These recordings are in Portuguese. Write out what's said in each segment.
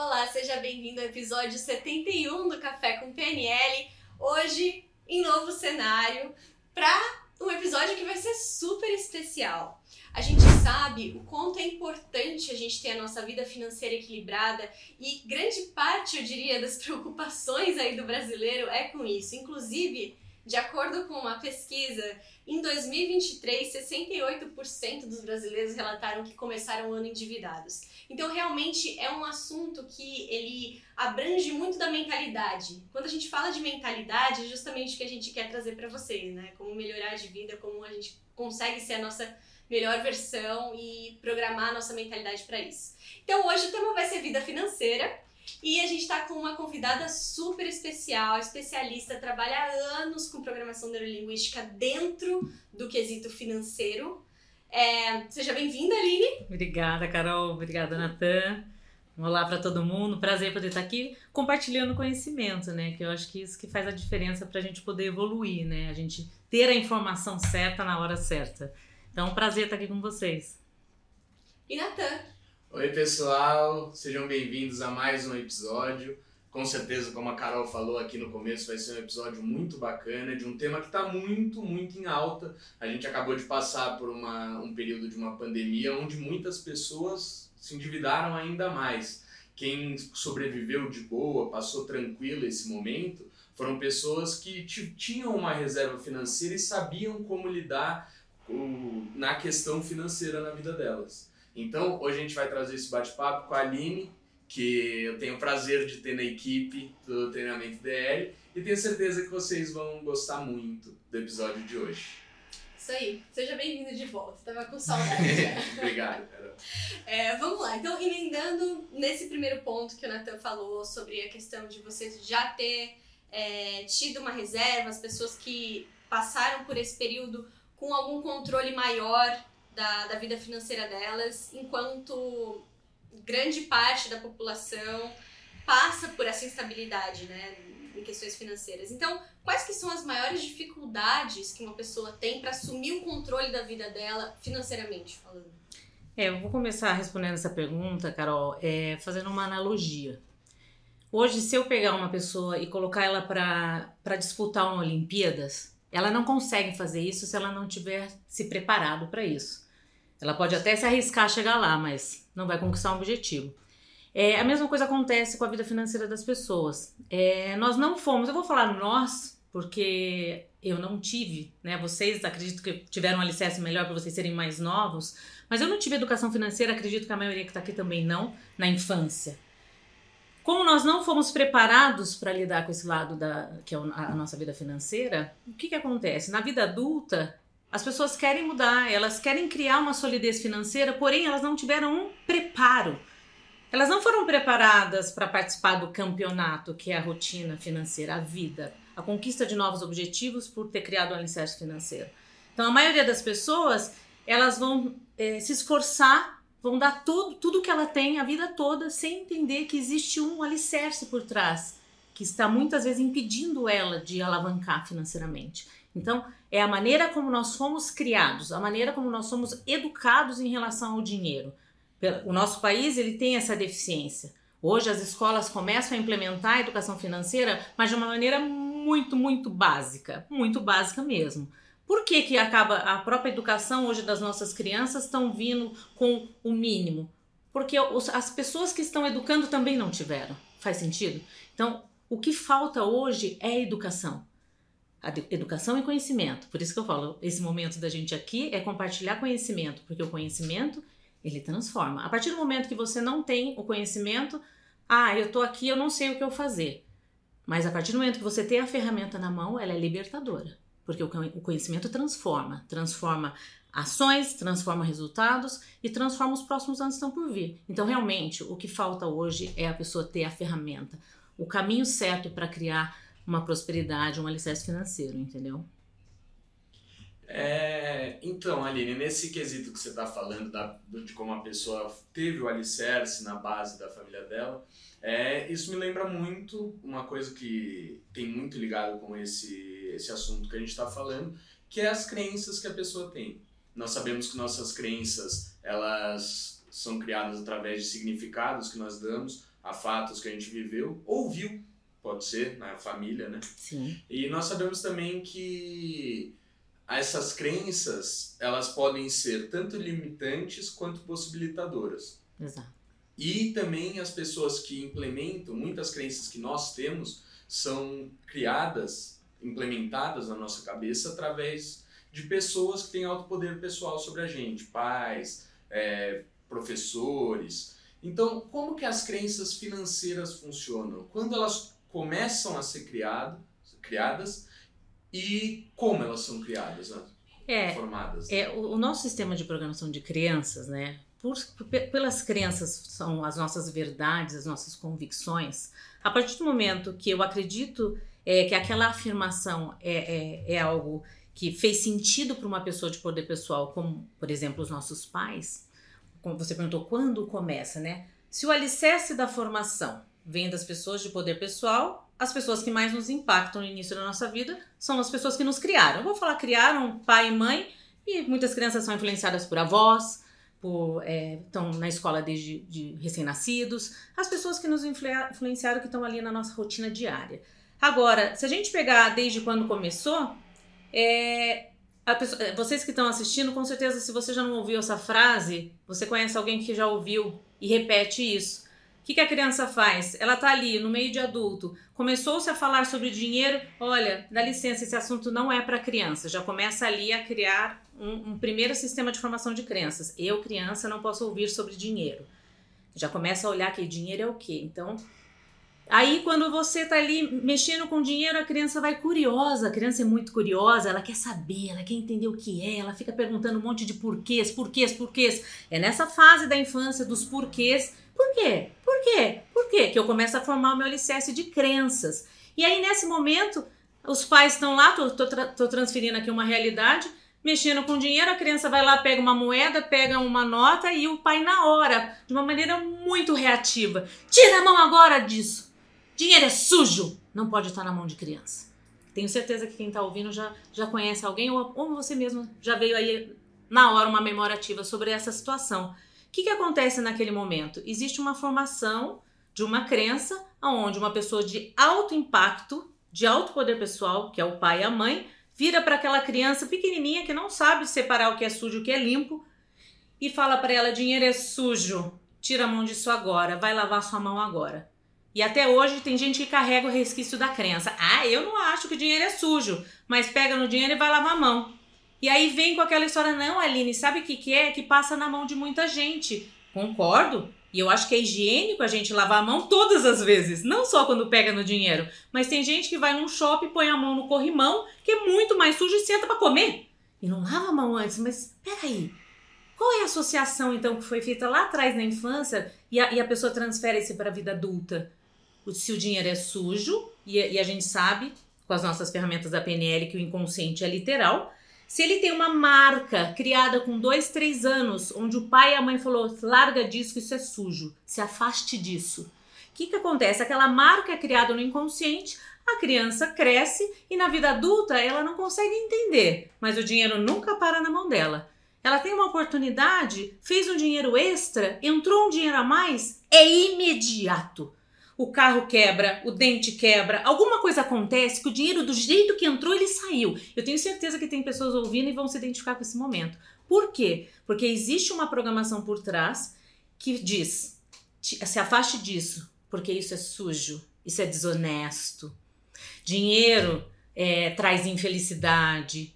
Olá, seja bem-vindo ao episódio 71 do Café com PNL. Hoje, em novo cenário, para um episódio que vai ser super especial. A gente sabe o quanto é importante a gente ter a nossa vida financeira equilibrada e grande parte, eu diria, das preocupações aí do brasileiro é com isso. Inclusive, de acordo com uma pesquisa, em 2023, 68% dos brasileiros relataram que começaram o ano endividados. Então, realmente é um assunto que ele abrange muito da mentalidade. Quando a gente fala de mentalidade, é justamente o que a gente quer trazer para vocês, né? Como melhorar de vida, como a gente consegue ser a nossa melhor versão e programar a nossa mentalidade para isso. Então, hoje o tema vai ser vida financeira. E a gente está com uma convidada super especial, especialista, trabalha há anos com programação neurolinguística dentro do quesito financeiro. É, seja bem-vinda, Aline. Obrigada, Carol. Obrigada, Natan. Olá para todo mundo. Prazer poder estar aqui compartilhando conhecimento, né? Que eu acho que isso que faz a diferença para a gente poder evoluir, né? A gente ter a informação certa na hora certa. Então, prazer estar aqui com vocês. E Natan. Oi, pessoal, sejam bem-vindos a mais um episódio. Com certeza, como a Carol falou aqui no começo, vai ser um episódio muito bacana, de um tema que está muito, muito em alta. A gente acabou de passar por uma, um período de uma pandemia onde muitas pessoas se endividaram ainda mais. Quem sobreviveu de boa, passou tranquilo esse momento, foram pessoas que tinham uma reserva financeira e sabiam como lidar na questão financeira na vida delas. Então, hoje a gente vai trazer esse bate-papo com a Aline, que eu tenho o prazer de ter na equipe do treinamento DL e tenho certeza que vocês vão gostar muito do episódio de hoje. Isso aí, seja bem-vindo de volta, tava com saudade. Obrigado, Carol. É, vamos lá, então emendando nesse primeiro ponto que o Nathan falou sobre a questão de vocês já ter é, tido uma reserva, as pessoas que passaram por esse período com algum controle maior da, da vida financeira delas, enquanto grande parte da população passa por essa instabilidade, né, em questões financeiras. Então, quais que são as maiores dificuldades que uma pessoa tem para assumir o controle da vida dela financeiramente falando? É, eu vou começar respondendo essa pergunta, Carol, é, fazendo uma analogia. Hoje, se eu pegar uma pessoa e colocar ela para disputar uma Olimpíadas, ela não consegue fazer isso se ela não tiver se preparado para isso. Ela pode até se arriscar a chegar lá, mas não vai conquistar um objetivo. É, a mesma coisa acontece com a vida financeira das pessoas. É, nós não fomos, eu vou falar nós, porque eu não tive, né? Vocês acredito que tiveram um alicerce melhor para vocês serem mais novos, mas eu não tive educação financeira, acredito que a maioria que está aqui também não, na infância. Como nós não fomos preparados para lidar com esse lado da que é a nossa vida financeira, o que, que acontece? Na vida adulta, as pessoas querem mudar, elas querem criar uma solidez financeira, porém elas não tiveram um preparo. Elas não foram preparadas para participar do campeonato, que é a rotina financeira, a vida, a conquista de novos objetivos por ter criado um alicerce financeiro. Então, a maioria das pessoas, elas vão é, se esforçar, vão dar tudo, tudo que ela tem a vida toda, sem entender que existe um alicerce por trás, que está muitas vezes impedindo ela de alavancar financeiramente. Então, é a maneira como nós fomos criados, a maneira como nós somos educados em relação ao dinheiro. O nosso país ele tem essa deficiência. Hoje as escolas começam a implementar a educação financeira, mas de uma maneira muito, muito básica, muito básica mesmo. Por que, que acaba a própria educação hoje das nossas crianças estão vindo com o mínimo? Porque os, as pessoas que estão educando também não tiveram. Faz sentido? Então, o que falta hoje é educação educação e conhecimento. Por isso que eu falo, esse momento da gente aqui é compartilhar conhecimento, porque o conhecimento ele transforma. A partir do momento que você não tem o conhecimento, ah, eu tô aqui, eu não sei o que eu fazer. Mas a partir do momento que você tem a ferramenta na mão, ela é libertadora, porque o conhecimento transforma, transforma ações, transforma resultados e transforma os próximos anos que estão por vir. Então, realmente, o que falta hoje é a pessoa ter a ferramenta, o caminho certo para criar uma prosperidade, um alicerce financeiro, entendeu? É, então, Aline, nesse quesito que você está falando da, de como a pessoa teve o alicerce na base da família dela, é, isso me lembra muito uma coisa que tem muito ligado com esse, esse assunto que a gente está falando, que é as crenças que a pessoa tem. Nós sabemos que nossas crenças elas são criadas através de significados que nós damos a fatos que a gente viveu, ouviu, pode ser, na família, né? Sim. E nós sabemos também que essas crenças, elas podem ser tanto limitantes quanto possibilitadoras. Exato. E também as pessoas que implementam, muitas crenças que nós temos, são criadas, implementadas na nossa cabeça através de pessoas que têm alto poder pessoal sobre a gente, pais, é, professores. Então, como que as crenças financeiras funcionam? Quando elas começam a ser criado, criadas e como elas são criadas, né? É, formadas. É, o, o nosso sistema de programação de crenças, né? Por, pelas crenças são as nossas verdades, as nossas convicções. A partir do momento que eu acredito é, que aquela afirmação é, é, é algo que fez sentido para uma pessoa de poder pessoal, como por exemplo os nossos pais, como você perguntou, quando começa, né? Se o alicerce da formação vem das pessoas de poder pessoal, as pessoas que mais nos impactam no início da nossa vida são as pessoas que nos criaram. Eu vou falar criaram pai e mãe, e muitas crianças são influenciadas por avós, por, é, estão na escola desde de recém-nascidos, as pessoas que nos influenciaram que estão ali na nossa rotina diária. Agora, se a gente pegar desde quando começou, é, pessoa, é, vocês que estão assistindo, com certeza, se você já não ouviu essa frase, você conhece alguém que já ouviu e repete isso. Que, que a criança faz? Ela está ali no meio de adulto, começou-se a falar sobre dinheiro. Olha, dá licença, esse assunto não é para criança. Já começa ali a criar um, um primeiro sistema de formação de crenças. Eu, criança, não posso ouvir sobre dinheiro. Já começa a olhar que dinheiro é o quê? Então, Aí, quando você tá ali mexendo com dinheiro, a criança vai curiosa. A criança é muito curiosa, ela quer saber, ela quer entender o que é, ela fica perguntando um monte de porquês, porquês, porquês. É nessa fase da infância dos porquês. Por quê? Por quê? Por quê? Que eu começo a formar o meu alicerce de crenças. E aí, nesse momento, os pais estão lá, tô, tô, tô transferindo aqui uma realidade, mexendo com dinheiro, a criança vai lá, pega uma moeda, pega uma nota e o pai, na hora, de uma maneira muito reativa, tira a mão agora disso Dinheiro é sujo! Não pode estar na mão de criança. Tenho certeza que quem está ouvindo já, já conhece alguém ou, ou você mesmo já veio aí na hora uma memória ativa sobre essa situação. O que, que acontece naquele momento? Existe uma formação de uma crença onde uma pessoa de alto impacto, de alto poder pessoal, que é o pai e a mãe, vira para aquela criança pequenininha que não sabe separar o que é sujo e o que é limpo e fala para ela: dinheiro é sujo, tira a mão disso agora, vai lavar sua mão agora. E até hoje tem gente que carrega o resquício da crença. Ah, eu não acho que o dinheiro é sujo, mas pega no dinheiro e vai lavar a mão. E aí vem com aquela história, não, Aline, sabe o que, que é? Que passa na mão de muita gente. Concordo. E eu acho que é higiênico a gente lavar a mão todas as vezes, não só quando pega no dinheiro. Mas tem gente que vai num shopping, põe a mão no corrimão, que é muito mais sujo e senta para comer. E não lava a mão antes, mas peraí. Qual é a associação, então, que foi feita lá atrás na infância e a, e a pessoa transfere isso para a vida adulta? se o dinheiro é sujo, e, e a gente sabe, com as nossas ferramentas da PNL, que o inconsciente é literal, se ele tem uma marca criada com dois, três anos, onde o pai e a mãe falou, larga disso, isso é sujo, se afaste disso. O que, que acontece? Aquela marca é criada no inconsciente, a criança cresce e na vida adulta ela não consegue entender, mas o dinheiro nunca para na mão dela. Ela tem uma oportunidade, fez um dinheiro extra, entrou um dinheiro a mais, é imediato o carro quebra, o dente quebra, alguma coisa acontece que o dinheiro do jeito que entrou ele saiu. Eu tenho certeza que tem pessoas ouvindo e vão se identificar com esse momento. Por quê? Porque existe uma programação por trás que diz: se afaste disso, porque isso é sujo, isso é desonesto. Dinheiro é, traz infelicidade.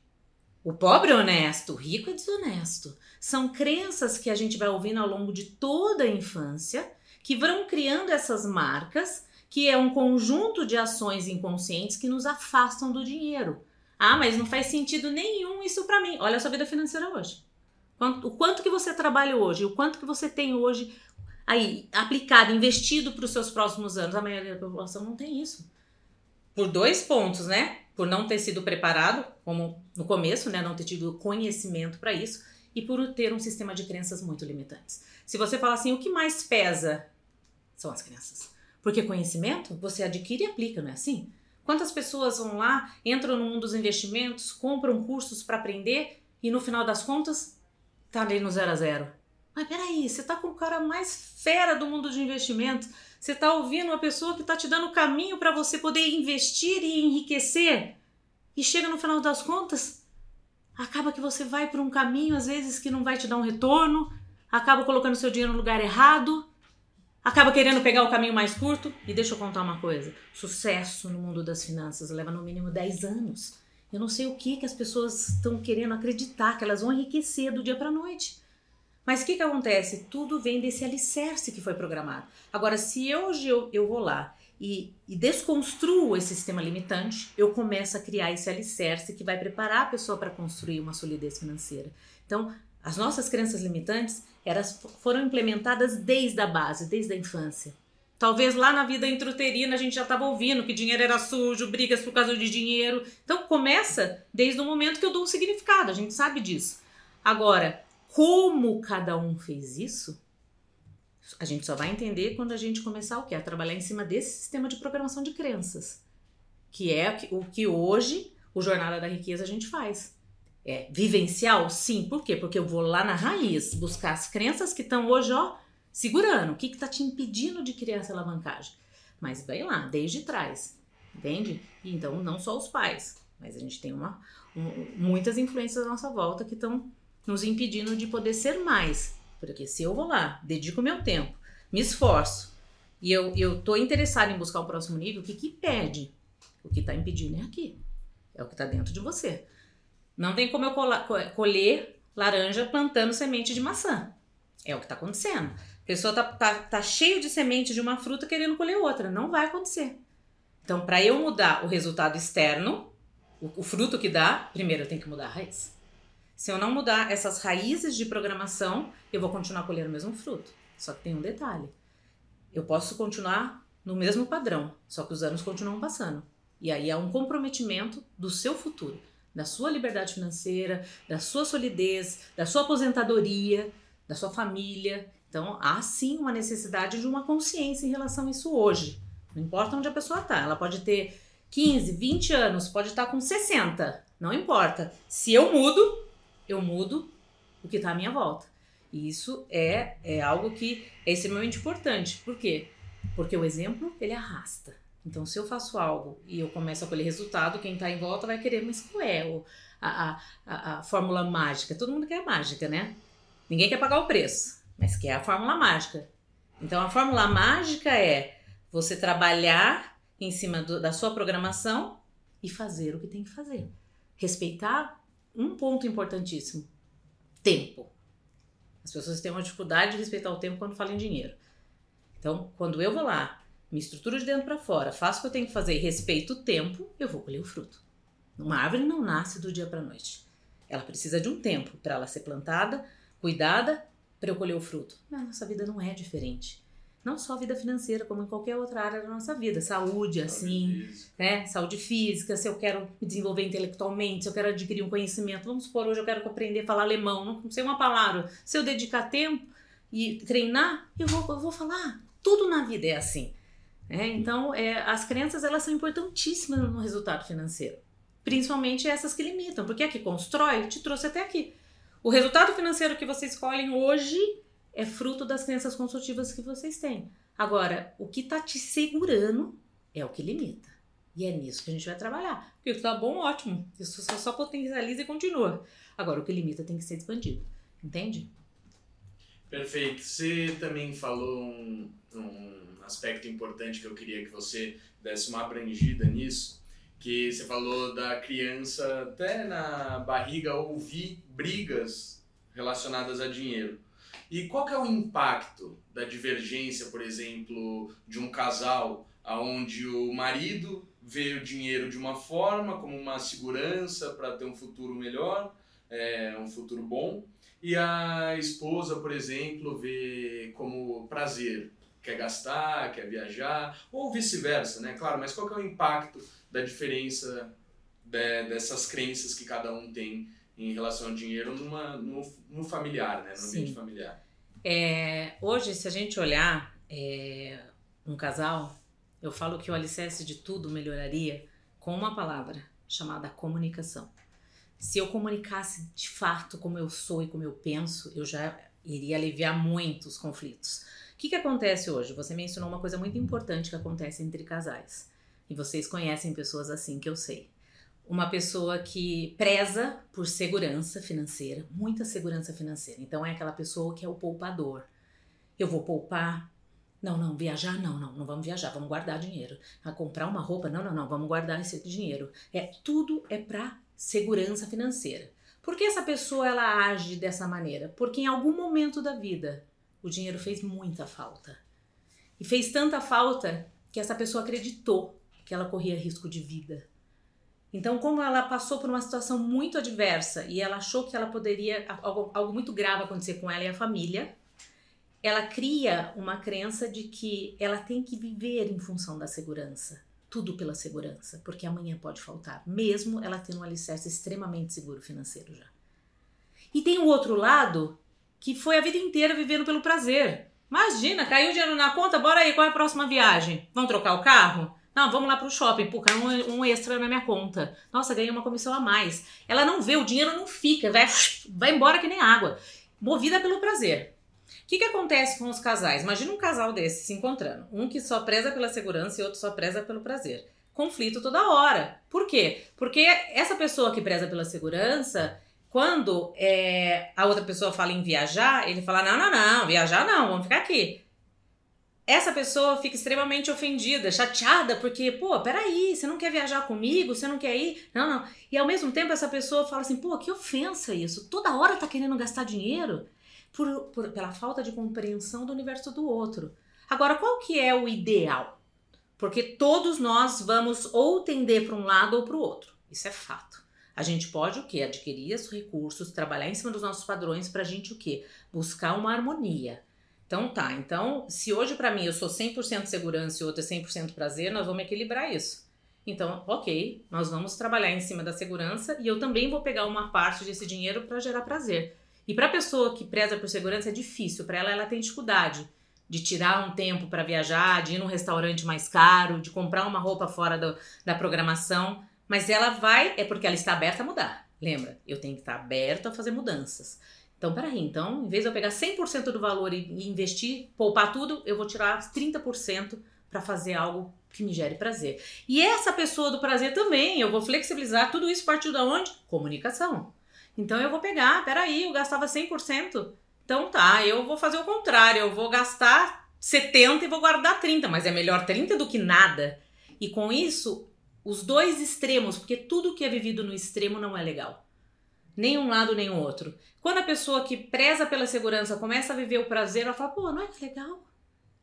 O pobre é honesto, o rico é desonesto. São crenças que a gente vai ouvindo ao longo de toda a infância que vão criando essas marcas, que é um conjunto de ações inconscientes que nos afastam do dinheiro. Ah, mas não faz sentido nenhum isso para mim. Olha a sua vida financeira hoje. O quanto que você trabalha hoje, o quanto que você tem hoje aí aplicado, investido para os seus próximos anos. A maioria da população não tem isso. Por dois pontos, né? Por não ter sido preparado, como no começo, né? Não ter tido conhecimento para isso, e por ter um sistema de crenças muito limitantes. Se você fala assim, o que mais pesa são as crianças. Porque conhecimento você adquire e aplica, não é assim? Quantas pessoas vão lá, entram no mundo dos investimentos, compram cursos para aprender e no final das contas tá ali no zero a zero. Mas peraí, você tá com o cara mais fera do mundo de investimento, você tá ouvindo uma pessoa que tá te dando o caminho para você poder investir e enriquecer, e chega no final das contas, acaba que você vai por um caminho às vezes que não vai te dar um retorno, acaba colocando seu dinheiro no lugar errado, acaba querendo pegar o caminho mais curto. E deixa eu contar uma coisa: sucesso no mundo das finanças leva no mínimo 10 anos. Eu não sei o que, que as pessoas estão querendo acreditar, que elas vão enriquecer do dia para noite. Mas o que, que acontece? Tudo vem desse alicerce que foi programado. Agora, se hoje eu, eu vou lá e, e desconstruo esse sistema limitante, eu começo a criar esse alicerce que vai preparar a pessoa para construir uma solidez financeira. Então, as nossas crenças limitantes elas foram implementadas desde a base, desde a infância. Talvez lá na vida intrauterina a gente já estava ouvindo que dinheiro era sujo, brigas por causa de dinheiro. Então começa desde o momento que eu dou um significado, a gente sabe disso. Agora, como cada um fez isso, a gente só vai entender quando a gente começar o quê? A trabalhar em cima desse sistema de programação de crenças, que é o que hoje o Jornada da Riqueza a gente faz. É vivencial? Sim. Por quê? Porque eu vou lá na raiz buscar as crenças que estão hoje, ó, segurando. O que está te impedindo de criar essa alavancagem? Mas vem lá, desde trás. Entende? Então, não só os pais, mas a gente tem uma, um, muitas influências à nossa volta que estão nos impedindo de poder ser mais. Porque se eu vou lá, dedico meu tempo, me esforço e eu, eu tô interessado em buscar o próximo nível, o que que impede? O que está impedindo é aqui. É o que está dentro de você. Não tem como eu colher laranja plantando semente de maçã. É o que está acontecendo. A pessoa tá, tá, tá cheio de semente de uma fruta querendo colher outra. Não vai acontecer. Então, para eu mudar o resultado externo, o, o, fruto que dá, primeiro eu tenho que mudar a raiz. Se eu não mudar essas raízes de programação, eu vou continuar colhendo o mesmo fruto. Só que tem um detalhe. Eu posso continuar no mesmo padrão, só que os anos continuam passando. E aí é um comprometimento do seu futuro, da sua liberdade financeira, da sua solidez, da sua aposentadoria, da sua família. Então, há sim uma necessidade de uma consciência em relação a isso hoje. Não importa onde a pessoa está, ela pode ter 15, 20 anos, pode estar com 60, não importa. Se eu mudo, eu mudo o que está à minha volta. E isso é, é algo que é extremamente importante. Por quê? Porque o exemplo, ele arrasta. Então, se eu faço algo e eu começo a colher resultado, quem está em volta vai querer, mas qual é a, a, a fórmula mágica? Todo mundo quer mágica, né? Ninguém quer pagar o preço, mas quer a fórmula mágica. Então, a fórmula mágica é você trabalhar em cima do, da sua programação e fazer o que tem que fazer. Respeitar um ponto importantíssimo: tempo. As pessoas têm uma dificuldade de respeitar o tempo quando falam em dinheiro. Então, quando eu vou lá me estruturo de dentro para fora, faço o que eu tenho que fazer e respeito o tempo, eu vou colher o fruto. Uma árvore não nasce do dia para noite. Ela precisa de um tempo para ela ser plantada, cuidada, para eu colher o fruto. Mas a nossa vida não é diferente. Não só a vida financeira, como em qualquer outra área da nossa vida. Saúde, assim, né? Saúde física, se eu quero me desenvolver intelectualmente, se eu quero adquirir um conhecimento. Vamos supor, hoje eu quero aprender a falar alemão, não sei uma palavra. Se eu dedicar tempo e treinar, eu vou, eu vou falar. Tudo na vida é assim. É, então, é, as crenças elas são importantíssimas no resultado financeiro. Principalmente essas que limitam, porque a que constrói te trouxe até aqui. O resultado financeiro que vocês escolhem hoje é fruto das crenças construtivas que vocês têm. Agora, o que está te segurando é o que limita. E é nisso que a gente vai trabalhar. Porque o que tá bom, ótimo. Isso só, só potencializa e continua. Agora, o que limita tem que ser expandido. Entende? Perfeito. Você também falou um, um aspecto importante que eu queria que você desse uma abrangida nisso, que você falou da criança até na barriga ouvir brigas relacionadas a dinheiro. E qual que é o impacto da divergência, por exemplo, de um casal aonde o marido vê o dinheiro de uma forma como uma segurança para ter um futuro melhor, é, um futuro bom, e a esposa, por exemplo, vê como prazer, quer gastar, quer viajar, ou vice-versa, né? Claro, mas qual que é o impacto da diferença de, dessas crenças que cada um tem em relação ao dinheiro numa, no, no familiar, né? No Sim. ambiente familiar? É, hoje, se a gente olhar é, um casal, eu falo que o alicerce de tudo melhoraria com uma palavra chamada comunicação. Se eu comunicasse de fato como eu sou e como eu penso, eu já Iria aliviar muitos conflitos. Que, que acontece hoje? Você mencionou uma coisa muito importante que acontece entre casais. E vocês conhecem pessoas assim que eu sei. Uma pessoa que preza por segurança financeira, muita segurança financeira. Então é aquela pessoa que é o poupador. Eu vou poupar. Não, não, viajar não, não, não vamos viajar, vamos guardar dinheiro. A comprar uma roupa, não, não, não, vamos guardar esse dinheiro. É tudo é para segurança financeira. Por que essa pessoa ela age dessa maneira? Porque em algum momento da vida o dinheiro fez muita falta. E fez tanta falta que essa pessoa acreditou que ela corria risco de vida. Então, como ela passou por uma situação muito adversa e ela achou que ela poderia algo, algo muito grave acontecer com ela e a família, ela cria uma crença de que ela tem que viver em função da segurança tudo pela segurança, porque amanhã pode faltar, mesmo ela tendo um alicerce extremamente seguro financeiro já. E tem o outro lado que foi a vida inteira vivendo pelo prazer. Imagina, caiu dinheiro na conta, bora aí, qual é a próxima viagem? Vamos trocar o carro? Não, vamos lá pro shopping, pô, caiu um, um extra na minha conta. Nossa, ganhei uma comissão a mais. Ela não vê, o dinheiro não fica, vai, vai embora que nem água. Movida pelo prazer. O que, que acontece com os casais? Imagina um casal desse se encontrando. Um que só preza pela segurança e outro só preza pelo prazer. Conflito toda hora. Por quê? Porque essa pessoa que preza pela segurança, quando é, a outra pessoa fala em viajar, ele fala: não, não, não, viajar não, vamos ficar aqui. Essa pessoa fica extremamente ofendida, chateada, porque, pô, peraí, você não quer viajar comigo? Você não quer ir? Não, não. E ao mesmo tempo essa pessoa fala assim: pô, que ofensa isso. Toda hora tá querendo gastar dinheiro por, por, pela falta de compreensão do universo do outro. Agora, qual que é o ideal? Porque todos nós vamos ou tender para um lado ou para o outro. Isso é fato. A gente pode o quê? Adquirir os recursos, trabalhar em cima dos nossos padrões para a gente o quê? Buscar uma harmonia. Então tá, então se hoje para mim eu sou 100% segurança e outro é 100% prazer, nós vamos equilibrar isso. Então, ok, nós vamos trabalhar em cima da segurança e eu também vou pegar uma parte desse dinheiro para gerar prazer. E para a pessoa que preza por segurança é difícil, para ela ela tem dificuldade de tirar um tempo para viajar, de ir num restaurante mais caro, de comprar uma roupa fora do, da programação, mas ela vai é porque ela está aberta a mudar. Lembra? Eu tenho que estar aberto a fazer mudanças. Então, peraí, então, em vez de eu pegar 100% do valor e investir, poupar tudo, eu vou tirar 30% para fazer algo que me gere prazer. E essa pessoa do prazer também, eu vou flexibilizar tudo isso a partir da onde? Comunicação. Então eu vou pegar, peraí, eu gastava 100%. Então tá, eu vou fazer o contrário, eu vou gastar 70 e vou guardar 30, mas é melhor 30 do que nada. E com isso, os dois extremos, porque tudo que é vivido no extremo não é legal. Nem um lado nem o outro. Quando a pessoa que preza pela segurança começa a viver o prazer, ela fala: pô, não é que legal?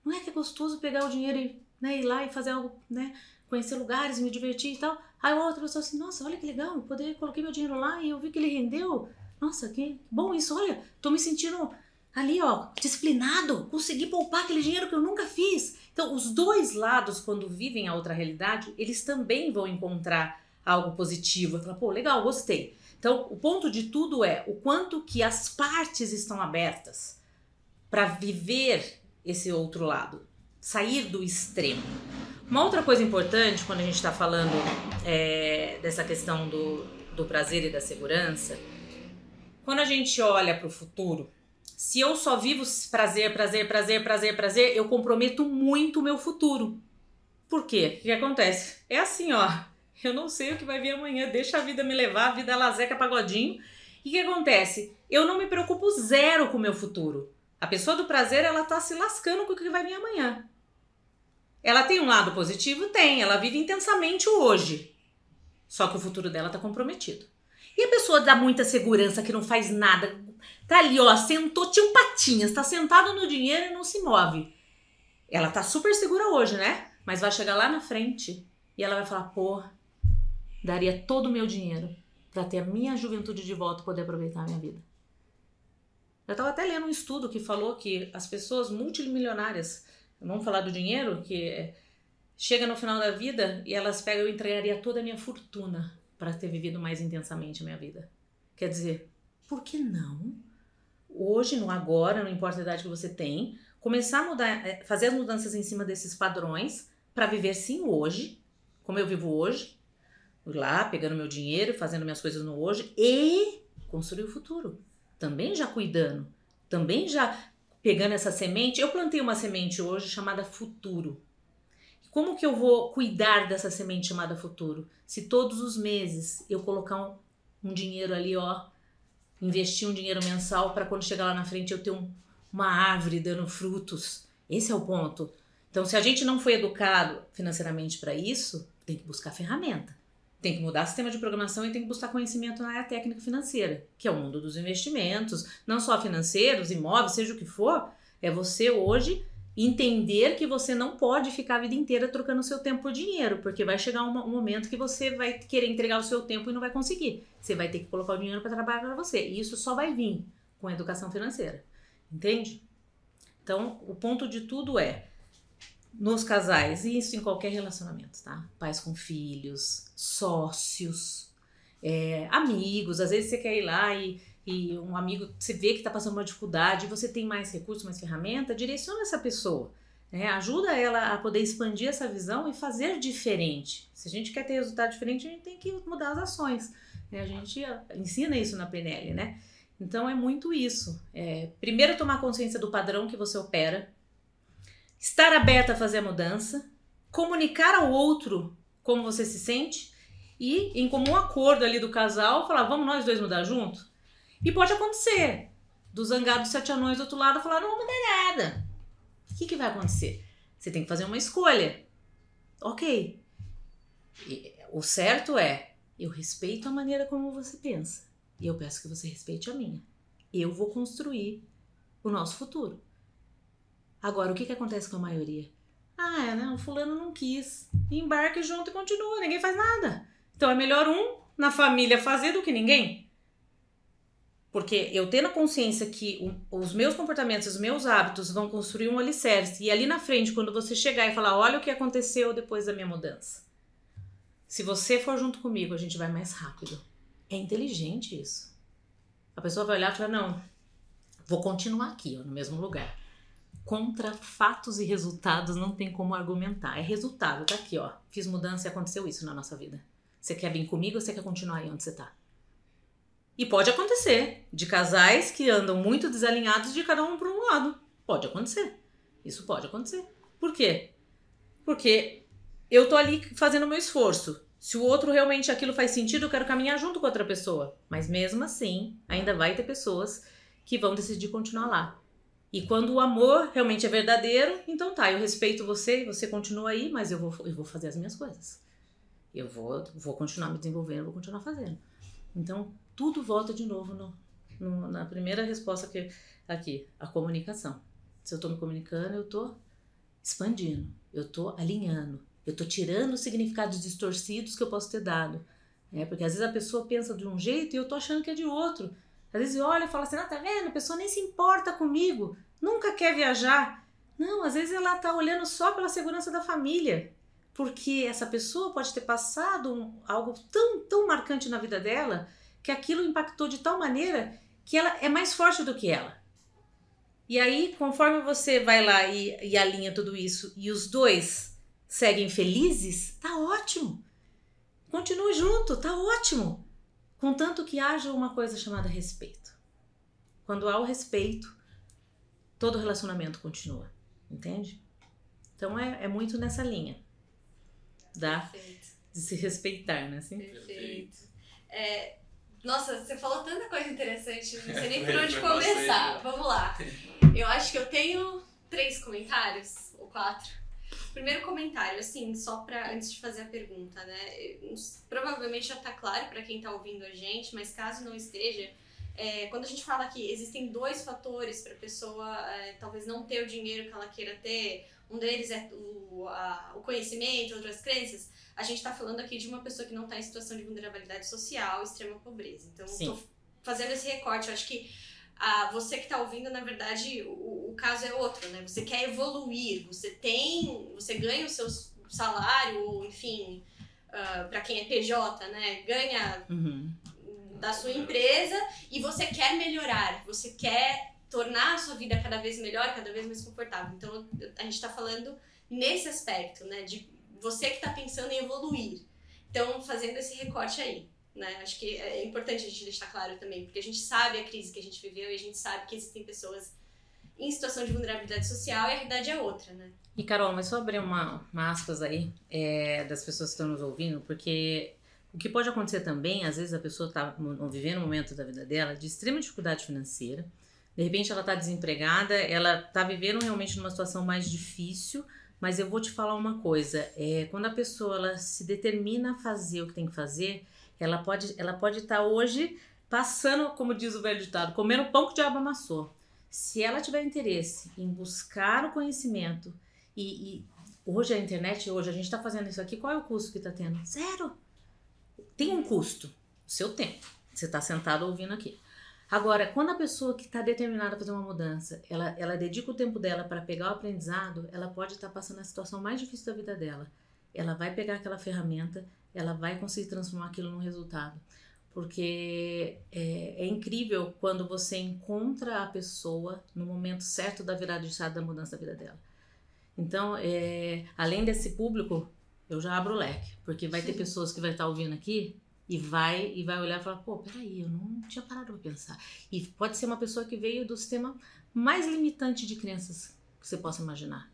Não é que é gostoso pegar o dinheiro e né, ir lá e fazer algo, né? Conhecer lugares, me divertir e tal. Aí a outra pessoa assim, nossa, olha que legal, eu poder, coloquei meu dinheiro lá e eu vi que ele rendeu. Nossa, que bom isso, olha, tô me sentindo ali, ó, disciplinado, consegui poupar aquele dinheiro que eu nunca fiz. Então, os dois lados, quando vivem a outra realidade, eles também vão encontrar algo positivo. Falar, pô, legal, gostei. Então, o ponto de tudo é o quanto que as partes estão abertas para viver esse outro lado, sair do extremo. Uma outra coisa importante quando a gente está falando é, dessa questão do, do prazer e da segurança, quando a gente olha para o futuro, se eu só vivo prazer, prazer, prazer, prazer, prazer, eu comprometo muito o meu futuro. Por quê? O que acontece? É assim, ó. Eu não sei o que vai vir amanhã, deixa a vida me levar, a vida lazeca pagodinho. E o que acontece? Eu não me preocupo zero com o meu futuro. A pessoa do prazer, ela tá se lascando com o que vai vir amanhã. Ela tem um lado positivo? Tem. Ela vive intensamente o hoje. Só que o futuro dela tá comprometido. E a pessoa dá muita segurança que não faz nada. Tá ali, ó, sentou, um patinhas, tá sentado no dinheiro e não se move. Ela tá super segura hoje, né? Mas vai chegar lá na frente e ela vai falar: pô, daria todo o meu dinheiro para ter a minha juventude de volta e poder aproveitar a minha vida. Eu tava até lendo um estudo que falou que as pessoas multimilionárias vamos falar do dinheiro, que chega no final da vida e elas pegam, eu entregaria toda a minha fortuna para ter vivido mais intensamente a minha vida. Quer dizer, por que não? Hoje, no agora, não importa a idade que você tem, começar a mudar, é, fazer as mudanças em cima desses padrões para viver sim hoje, como eu vivo hoje, lá pegando meu dinheiro, fazendo minhas coisas no hoje e construir o futuro. Também já cuidando também já pegando essa semente, eu plantei uma semente hoje chamada futuro. Como que eu vou cuidar dessa semente chamada futuro? Se todos os meses eu colocar um, um dinheiro ali, ó, investir um dinheiro mensal para quando chegar lá na frente eu ter um, uma árvore dando frutos. Esse é o ponto. Então, se a gente não foi educado financeiramente para isso, tem que buscar ferramenta. Tem que mudar o sistema de programação e tem que buscar conhecimento na área técnica financeira, que é o mundo dos investimentos, não só financeiros, imóveis, seja o que for. É você hoje entender que você não pode ficar a vida inteira trocando seu tempo por dinheiro, porque vai chegar um, momento que você vai querer entregar o seu tempo e não vai conseguir. Você vai ter que colocar o dinheiro para trabalhar para você. E isso só vai vir com a educação financeira. Entende? Então, o ponto de tudo é nos casais, e isso em qualquer relacionamento, tá? Pais com filhos, sócios, é, amigos. Às vezes você quer ir lá e, e um amigo, você vê que está passando uma dificuldade, você tem mais recursos, mais ferramenta, direciona essa pessoa. Né? Ajuda ela a poder expandir essa visão e fazer diferente. Se a gente quer ter resultado diferente, a gente tem que mudar as ações. Né? A gente ensina isso na PNL, né? Então é muito isso. É, primeiro tomar consciência do padrão que você opera, estar aberta a fazer a mudança, comunicar ao outro como você se sente e, em comum acordo ali do casal, falar: vamos nós dois mudar junto? E pode acontecer do zangado sete anões do outro lado falar: não vou mudar nada. O que, que vai acontecer? Você tem que fazer uma escolha. Ok. E, o certo é: eu respeito a maneira como você pensa. E eu peço que você respeite a minha. Eu vou construir o nosso futuro. Agora, o que, que acontece com a maioria? Ah, é, né? O fulano não quis. Embarque junto e continua, ninguém faz nada. Então é melhor um na família fazer do que ninguém. Porque eu tendo a consciência que os meus comportamentos, os meus hábitos vão construir um alicerce. E ali na frente, quando você chegar e falar, olha o que aconteceu depois da minha mudança. Se você for junto comigo, a gente vai mais rápido. É inteligente isso. A pessoa vai olhar e falar, não, vou continuar aqui, ó, no mesmo lugar contra fatos e resultados não tem como argumentar. É resultado, tá aqui, ó. Fiz mudança e aconteceu isso na nossa vida. Você quer vir comigo ou você quer continuar aí onde você tá? E pode acontecer de casais que andam muito desalinhados de cada um para um lado. Pode acontecer. Isso pode acontecer. Por quê? Porque eu tô ali fazendo o meu esforço. Se o outro realmente aquilo faz sentido, eu quero caminhar junto com outra pessoa. Mas mesmo assim, ainda vai ter pessoas que vão decidir continuar lá. E quando o amor realmente é verdadeiro, então tá, eu respeito você, você continua aí, mas eu vou, eu vou fazer as minhas coisas. Eu vou, vou continuar me desenvolvendo, vou continuar fazendo. Então, tudo volta de novo no, no, na primeira resposta que aqui, a comunicação. Se eu estou me comunicando, eu estou expandindo, eu estou alinhando, eu estou tirando os significados distorcidos que eu posso ter dado. Né? Porque às vezes a pessoa pensa de um jeito e eu estou achando que é de outro. Às vezes olha e fala assim: ah, tá vendo? A pessoa nem se importa comigo, nunca quer viajar. Não, às vezes ela tá olhando só pela segurança da família, porque essa pessoa pode ter passado um, algo tão, tão marcante na vida dela que aquilo impactou de tal maneira que ela é mais forte do que ela. E aí, conforme você vai lá e, e alinha tudo isso e os dois seguem felizes, tá ótimo. Continue junto, tá ótimo. Contanto que haja uma coisa chamada respeito. Quando há o respeito, todo relacionamento continua, entende? Então é, é muito nessa linha da, Perfeito. de se respeitar, né? Assim? Perfeito. É, nossa, você falou tanta coisa interessante, não sei nem por onde começar. Vamos lá. Eu acho que eu tenho três comentários, ou quatro. Primeiro comentário, assim, só para antes de fazer a pergunta, né? Provavelmente já tá claro para quem tá ouvindo a gente, mas caso não esteja, é, quando a gente fala que existem dois fatores para a pessoa é, talvez não ter o dinheiro que ela queira ter, um deles é o, a, o conhecimento, outras crenças, a gente está falando aqui de uma pessoa que não está em situação de vulnerabilidade social, extrema pobreza. Então, estou fazendo esse recorte. Eu acho que ah, você que está ouvindo, na verdade, o, o, caso é outro, né? Você quer evoluir, você tem, você ganha o seu salário, ou enfim, uh, ah, para quem é PJ, né? Ganha uhum. da sua empresa e você quer melhorar, você quer tornar a sua vida cada vez melhor, cada vez mais confortável. Então, a gente está falando nesse aspecto, né? De você que está pensando em evoluir. Então, fazendo esse recorte aí. Né? Acho que é importante a gente deixar claro também, porque a gente sabe a crise que a gente viveu e a gente sabe que existem pessoas em situação de vulnerabilidade social e a realidade é outra, né? E Carol, mas só abrir uma, uma aspas aí é, das pessoas que estão nos ouvindo, porque o que pode acontecer também, às vezes a pessoa está vivendo um momento da vida dela de extrema dificuldade financeira, de repente ela está desempregada, ela está vivendo realmente numa situação mais difícil, mas eu vou te falar uma coisa, é, quando a pessoa ela se determina a fazer o que tem que fazer, ela pode ela pode estar tá hoje passando, como diz o velho ditado, comendo pão que o diabo amassou. Se ela tiver interesse em buscar o conhecimento e, e hoje a internet, hoje a gente está fazendo isso aqui, qual é o custo que está tendo? Zero. Tem um custo, o seu tempo. Você está sentado ouvindo aqui. Agora, quando a pessoa que está determinada a fazer uma mudança, ela, ela dedica o tempo dela para pegar o aprendizado, ela pode estar tá passando a situação mais difícil da vida dela. Ela vai pegar aquela ferramenta, ela vai conseguir transformar aquilo num resultado. Porque é, é incrível quando você encontra a pessoa no momento certo da virada de chave da mudança da vida dela. Então, é, além desse público, eu já abro o leque, porque vai Sim. ter pessoas que vai estar tá ouvindo aqui e vai e vai olhar e falar, pô, peraí, eu não tinha parado para pensar. E pode ser uma pessoa que veio do sistema mais limitante de crenças que você possa imaginar.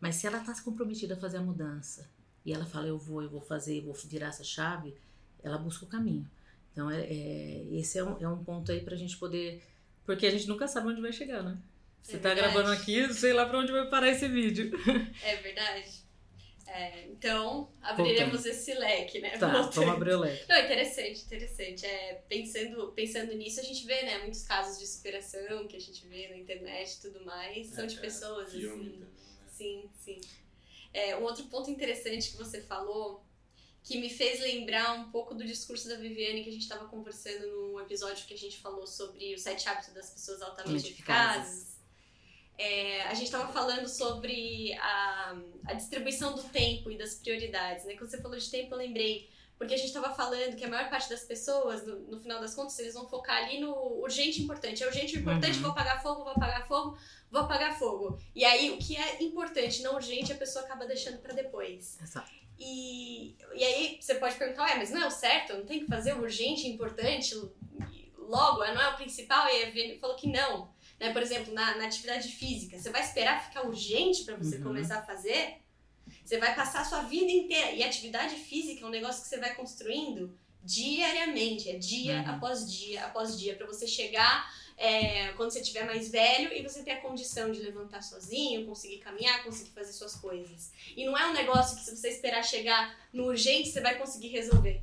Mas se ela está se comprometida a fazer a mudança e ela fala, eu vou, eu vou fazer, eu vou virar essa chave, ela busca o caminho. Então, é, é esse é um, é um ponto aí para a gente poder. Porque a gente nunca sabe onde vai chegar, né? Você é tá gravando aqui, sei lá para onde vai parar esse vídeo. É verdade. É, então, abriremos Voltando. esse leque, né? Tá, Voltando. vamos abrir o leque. Não, interessante, interessante. É, pensando, pensando nisso, a gente vê, né, muitos casos de superação que a gente vê na internet e tudo mais, são é, de pessoas, assim. Também, né? Sim, sim. É, um outro ponto interessante que você falou, que me fez lembrar um pouco do discurso da Viviane que a gente estava conversando no episódio que a gente falou sobre os sete hábitos das pessoas altamente eficazes é, a gente estava falando sobre a, a distribuição do tempo e das prioridades, né? Quando você falou de tempo, eu lembrei. Porque a gente estava falando que a maior parte das pessoas, no, no, final das contas, eles vão focar ali no urgente e importante. É urgente e importante, uhum. vou apagar fogo, vou apagar fogo, vou apagar fogo. E aí, o que é importante, não urgente, a pessoa acaba deixando para depois. Exato. E, e aí, você pode perguntar, ué, mas não é o certo? Não tem que fazer o urgente e importante logo? Não é o principal? E a Viviane falou que não. Né? Por exemplo, na, na atividade física, você vai esperar ficar urgente para você uhum. começar a fazer? Você vai passar a sua vida inteira. E atividade física é um negócio que você vai construindo diariamente, é dia uhum. após dia após dia, para você chegar é, quando você estiver mais velho e você ter a condição de levantar sozinho, conseguir caminhar, conseguir fazer suas coisas. E não é um negócio que se você esperar chegar no urgente, você vai conseguir resolver.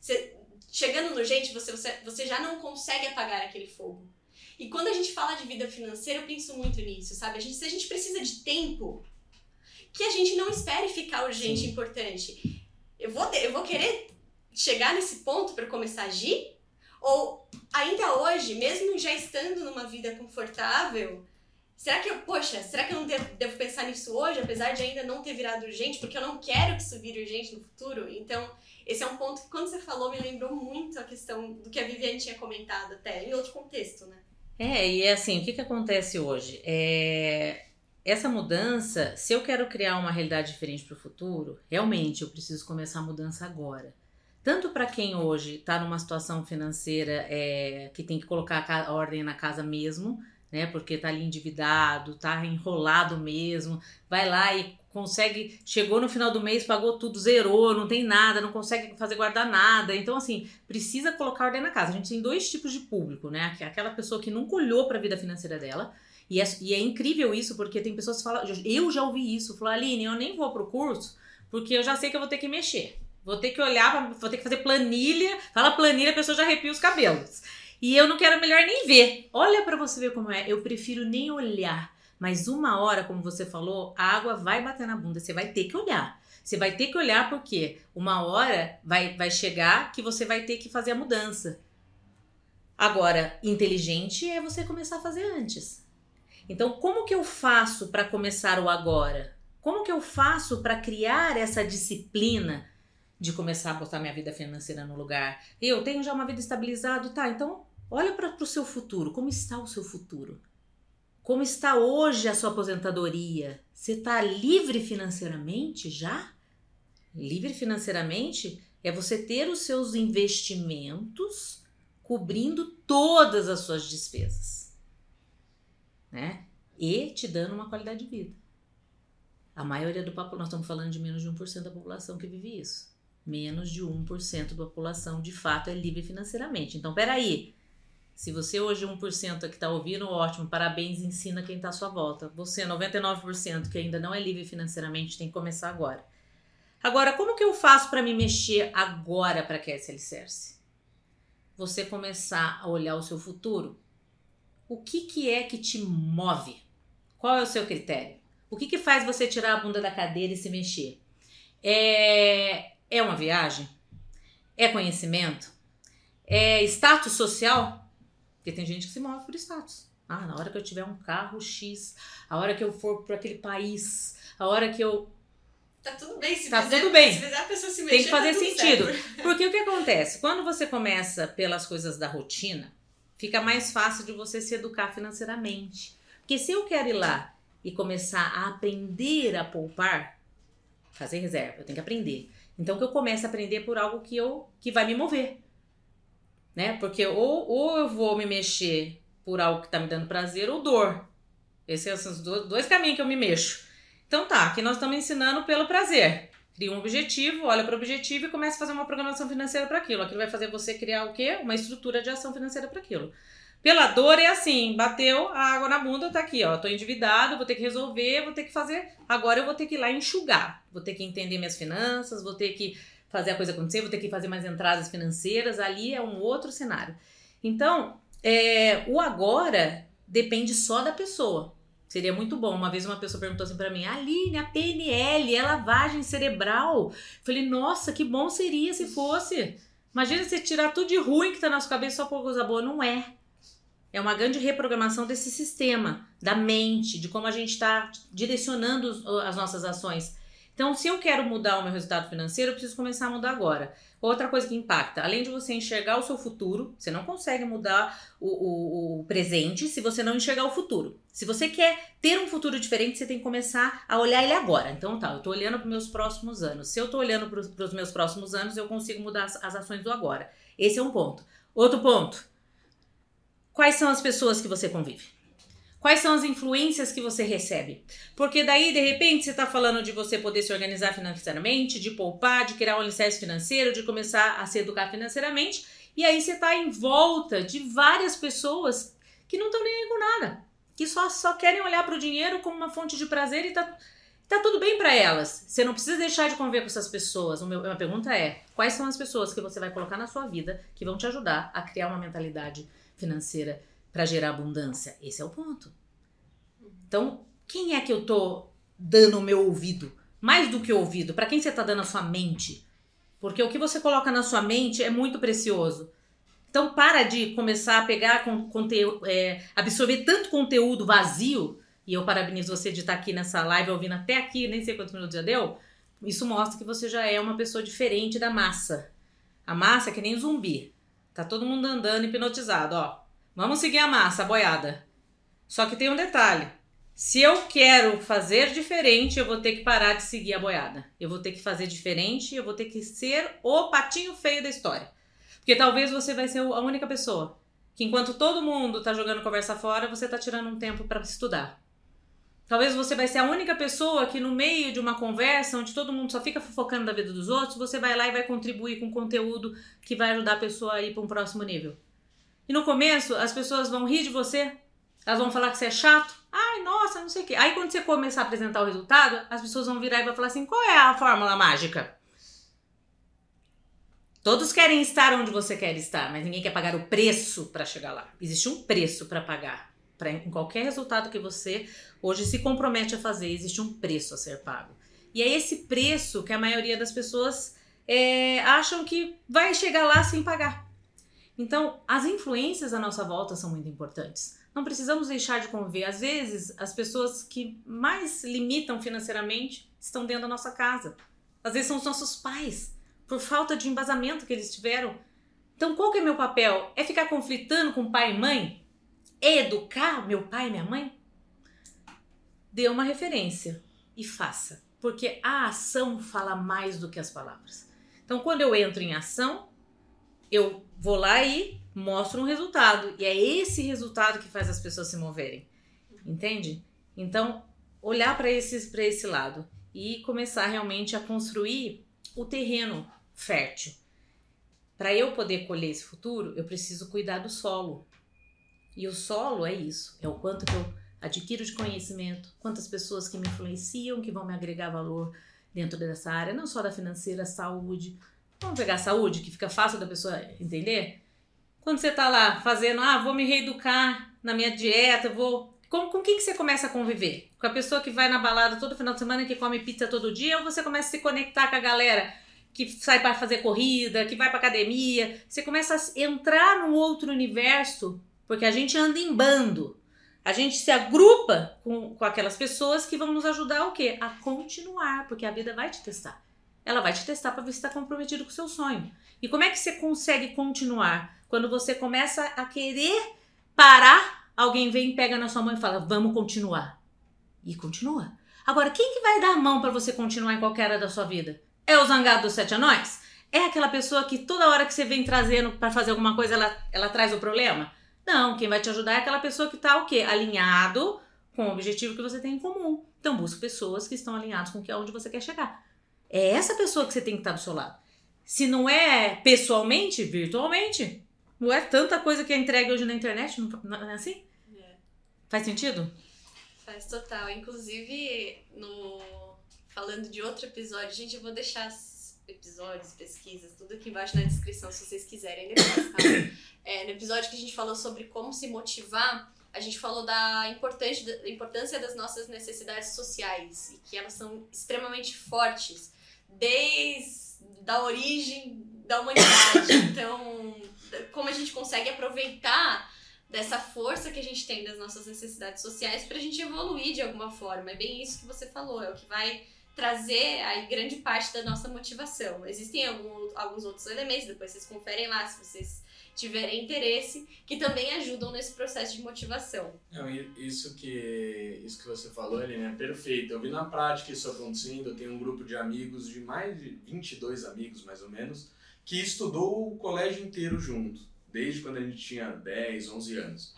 Você, chegando no urgente, você, você, você já não consegue apagar aquele fogo. E quando a gente fala de vida financeira, eu penso muito nisso, sabe? A gente, se a gente precisa de tempo, que a gente não espere ficar urgente e importante. Eu vou, ter, eu vou querer chegar nesse ponto para começar a agir? Ou ainda hoje, mesmo já estando numa vida confortável, será que eu, poxa, será que eu não devo, devo, pensar nisso hoje, apesar de ainda não ter virado urgente, porque eu não quero que isso vire urgente no futuro? Então, esse é um ponto que quando você falou me lembrou muito a questão do que a Viviane tinha comentado até, em outro contexto, né? É, e é assim, o que, que acontece hoje? É, essa mudança, se eu quero criar uma realidade diferente para o futuro, realmente eu preciso começar a mudança agora. Tanto para quem hoje está numa situação financeira é, que tem que colocar a ordem na casa mesmo, né? Porque está ali endividado, está enrolado mesmo, vai lá e consegue, chegou no final do mês, pagou tudo, zerou, não tem nada, não consegue fazer guardar nada. Então, assim, precisa colocar ordem na casa. A gente tem dois tipos de público, né? Aquela pessoa que nunca olhou para a vida financeira dela. E é, e é incrível isso, porque tem pessoas que falam, eu já ouvi isso, falou, Aline, eu nem vou pro curso, porque eu já sei que eu vou ter que mexer. Vou ter que olhar, vou ter que fazer planilha. Fala planilha, a pessoa já arrepia os cabelos. E eu não quero melhor nem ver. Olha para você ver como é. Eu prefiro nem olhar mas uma hora, como você falou, a água vai bater na bunda, você vai ter que olhar. Você vai ter que olhar porque uma hora vai, vai chegar que você vai ter que fazer a mudança. Agora, inteligente é você começar a fazer antes. Então, como que eu faço para começar o agora? Como que eu faço para criar essa disciplina de começar a botar minha vida financeira no lugar? Eu tenho já uma vida estabilizada, tá? Então, olha para o seu futuro. Como está o seu futuro? Como está hoje a sua aposentadoria? Você está livre financeiramente já? Livre financeiramente É você ter os seus investimentos cobrindo todas as suas despesas, né? E te dando uma qualidade de vida. A maioria do população, nós estamos falando de menos de 1% da população que vive isso. Menos de 1% da população de fato é livre financeiramente. Então, peraí. Se você hoje 1% que está ouvindo, ótimo, parabéns, ensina quem está à sua volta. Você, 99% que ainda não é livre financeiramente, tem que começar agora. Agora, como que eu faço para me mexer agora para que esse alicerce? Você começar a olhar o seu futuro. O que, que é que te move? Qual é o seu critério? O que, que faz você tirar a bunda da cadeira e se mexer? É, é uma viagem? É conhecimento? É status social? Porque tem gente que se move por status. Ah, na hora que eu tiver um carro X, a hora que eu for para aquele país, a hora que eu Tá tudo bem, se tá fizer, tudo bem. Se fizer a pessoa se mexer, Tem que fazer tá sentido. certo. Porque o que acontece? Quando você começa pelas coisas da rotina, fica mais fácil de você se educar financeiramente. Porque se eu quero ir lá e começar a aprender a poupar, fazer reserva, eu tenho que aprender. Então que eu comece a aprender por algo que eu que vai me mover. Né? Porque ou, ou eu vou me mexer por algo que tá me dando prazer ou dor. Esses são os dois, dois caminhos que eu me mexo. Então tá, aqui nós estamos ensinando pelo prazer. Cria um objetivo, olha para o objetivo e começa a fazer uma programação financeira para aquilo. Aquilo vai fazer você criar o quê? Uma estrutura de ação financeira para aquilo. Pela dor é assim, bateu a água na bunda, tá aqui, ó. Tô endividado, vou ter que resolver, vou ter que fazer. Agora eu vou ter que ir lá enxugar. Vou ter que entender minhas finanças, vou ter que fazer a coisa acontecer, vou ter que fazer mais entradas financeiras. Ali é um outro cenário. Então, é, o agora depende só da pessoa. Seria muito bom. Uma vez uma pessoa perguntou assim para mim: Aline, a PNL é lavagem cerebral. Falei, nossa, que bom seria se fosse. Imagina você tirar tudo de ruim que tá na sua cabeça só por coisa boa. Não é. É uma grande reprogramação desse sistema, da mente, de como a gente está direcionando as nossas ações. Então, se eu quero mudar o meu resultado financeiro, eu preciso começar a mudar agora. Outra coisa que impacta, além de você enxergar o seu futuro, você não consegue mudar o, o- o presente se você não enxergar o futuro. Se você quer ter um futuro diferente, você tem que começar a olhar ele agora. Então tá, eu tô olhando para meus próximos anos. Se eu tô olhando para os meus próximos anos, eu consigo mudar as, as ações do agora. Esse é um ponto. Outro ponto. Quais são as pessoas que você convive? Quais são as influências que você recebe? Porque daí, de repente, você está falando de você poder se organizar financeiramente, de poupar, de criar um alicerce financeiro, de começar a se educar financeiramente, e aí você está em volta de várias pessoas que não estão nem aí com nada, que só, só querem olhar para o dinheiro como uma fonte de prazer e tá, tá tudo bem para elas. Você não precisa deixar de conviver com essas pessoas. Meu, a pergunta é: quais são as pessoas que você vai colocar na sua vida que vão te ajudar a criar uma mentalidade financeira para gerar abundância? Esse é o ponto. Então, quem é que eu tô dando o meu ouvido? Mais do que o ouvido, para quem você tá dando a sua mente? Porque o que você coloca na sua mente é muito precioso. Então, para de começar a pegar com conteúdo, é, absorver tanto conteúdo vazio. E eu parabenizo você de estar aqui nessa live ouvindo até aqui, nem sei quantos minutos já deu. Isso mostra que você já é uma pessoa diferente da massa. A massa é que nem zumbi. Tá todo mundo andando hipnotizado, ó. Vamos seguir a massa, a boiada. Só que tem um detalhe. Se eu quero fazer diferente, eu vou ter que parar de seguir a boiada. Eu vou ter que fazer diferente, eu vou ter que ser o patinho feio da história. Porque talvez você vai ser a única pessoa que enquanto todo mundo tá jogando conversa fora, você tá tirando um tempo para estudar. Talvez você vai ser a única pessoa que no meio de uma conversa onde todo mundo só fica fofocando da vida dos outros, você vai lá e vai contribuir com conteúdo que vai ajudar a pessoa a ir para um próximo nível. E no começo, as pessoas vão rir de você, elas vão falar que você é chato. Ai, nossa, não sei o quê. Aí quando você começar a apresentar o resultado, as pessoas vão virar e vão falar assim: qual é a fórmula mágica? Todos querem estar onde você quer estar, mas ninguém quer pagar o preço para chegar lá. Existe um preço para pagar. Para em qualquer resultado que você hoje se compromete a fazer, existe um preço a ser pago. E é esse preço que a maioria das pessoas é, acham que vai chegar lá sem pagar. Então, as influências à nossa volta são muito importantes. Não precisamos deixar de conviver. Às vezes, as pessoas que mais limitam financeiramente estão dentro da nossa casa. Às vezes são os nossos pais, por falta de embasamento que eles tiveram. Então, qual que é meu papel? É ficar conflitando com pai e mãe? É educar meu pai e minha mãe? Dê uma referência e faça, porque a ação fala mais do que as palavras. Então, quando eu entro em ação, eu vou lá e mostro um resultado. E é esse resultado que faz as pessoas se moverem. Entende? Então, olhar para esse, esse lado e começar realmente a construir o terreno fértil. Para eu poder colher esse futuro, eu preciso cuidar do solo. E o solo é isso, é o quanto que eu adquiro de conhecimento, quantas pessoas que me influenciam, que vão me agregar valor dentro dessa área, não só da financeira, saúde. Vamos pegar a saúde, que fica fácil da pessoa entender? Quando você tá lá fazendo, ah, vou me reeducar na minha dieta, vou. Com, com quem que você começa a conviver? Com a pessoa que vai na balada todo final de semana, que come pizza todo dia, ou você começa a se conectar com a galera que sai para fazer corrida, que vai para academia? Você começa a entrar num outro universo porque a gente anda em bando. A gente se agrupa com, com aquelas pessoas que vão nos ajudar o quê? A continuar, porque a vida vai te testar. Ela vai te testar para ver se está comprometido com o seu sonho. E como é que você consegue continuar? Quando você começa a querer parar, alguém vem, pega na sua mão e fala: "Vamos continuar". E continua. Agora, quem que vai dar a mão para você continuar em qualquer área da sua vida? É o zangado dos sete anões? É aquela pessoa que toda hora que você vem trazendo para fazer alguma coisa, ela, ela traz o problema? Não, quem vai te ajudar é aquela pessoa que está o quê? Alinhado com o objetivo que você tem em comum. Então busque pessoas que estão alinhadas com que onde você quer chegar. É essa pessoa que você tem que estar tá do seu lado. Se não é pessoalmente, virtualmente. Não é tanta coisa que é entregue hoje na internet, não é assim? É. Faz sentido? Faz total. Inclusive, no falando de outro episódio, gente, eu vou deixar episódios, pesquisas, tudo aqui embaixo na descrição se vocês quiserem depois, tá? É, no episódio que a gente falou sobre como se motivar, a gente falou da importância, da importância das nossas necessidades sociais e que elas são extremamente fortes desde a origem da humanidade. Então, como a gente consegue aproveitar dessa força que a gente tem das nossas necessidades sociais para a gente evoluir de alguma forma. É bem isso que você falou, é o que vai trazer aí grande parte da nossa motivação. Existem algum, alguns outros elementos, depois vocês conferem lá se vocês tiverem interesse, que também ajudam nesse processo de motivação. Não, isso que isso que você falou, Helene, é perfeito. Eu vi na prática isso acontecendo, eu tenho um grupo de amigos, de mais de 22 amigos, mais ou menos, que estudou o colégio inteiro junto, desde quando a gente tinha 10, 11 anos.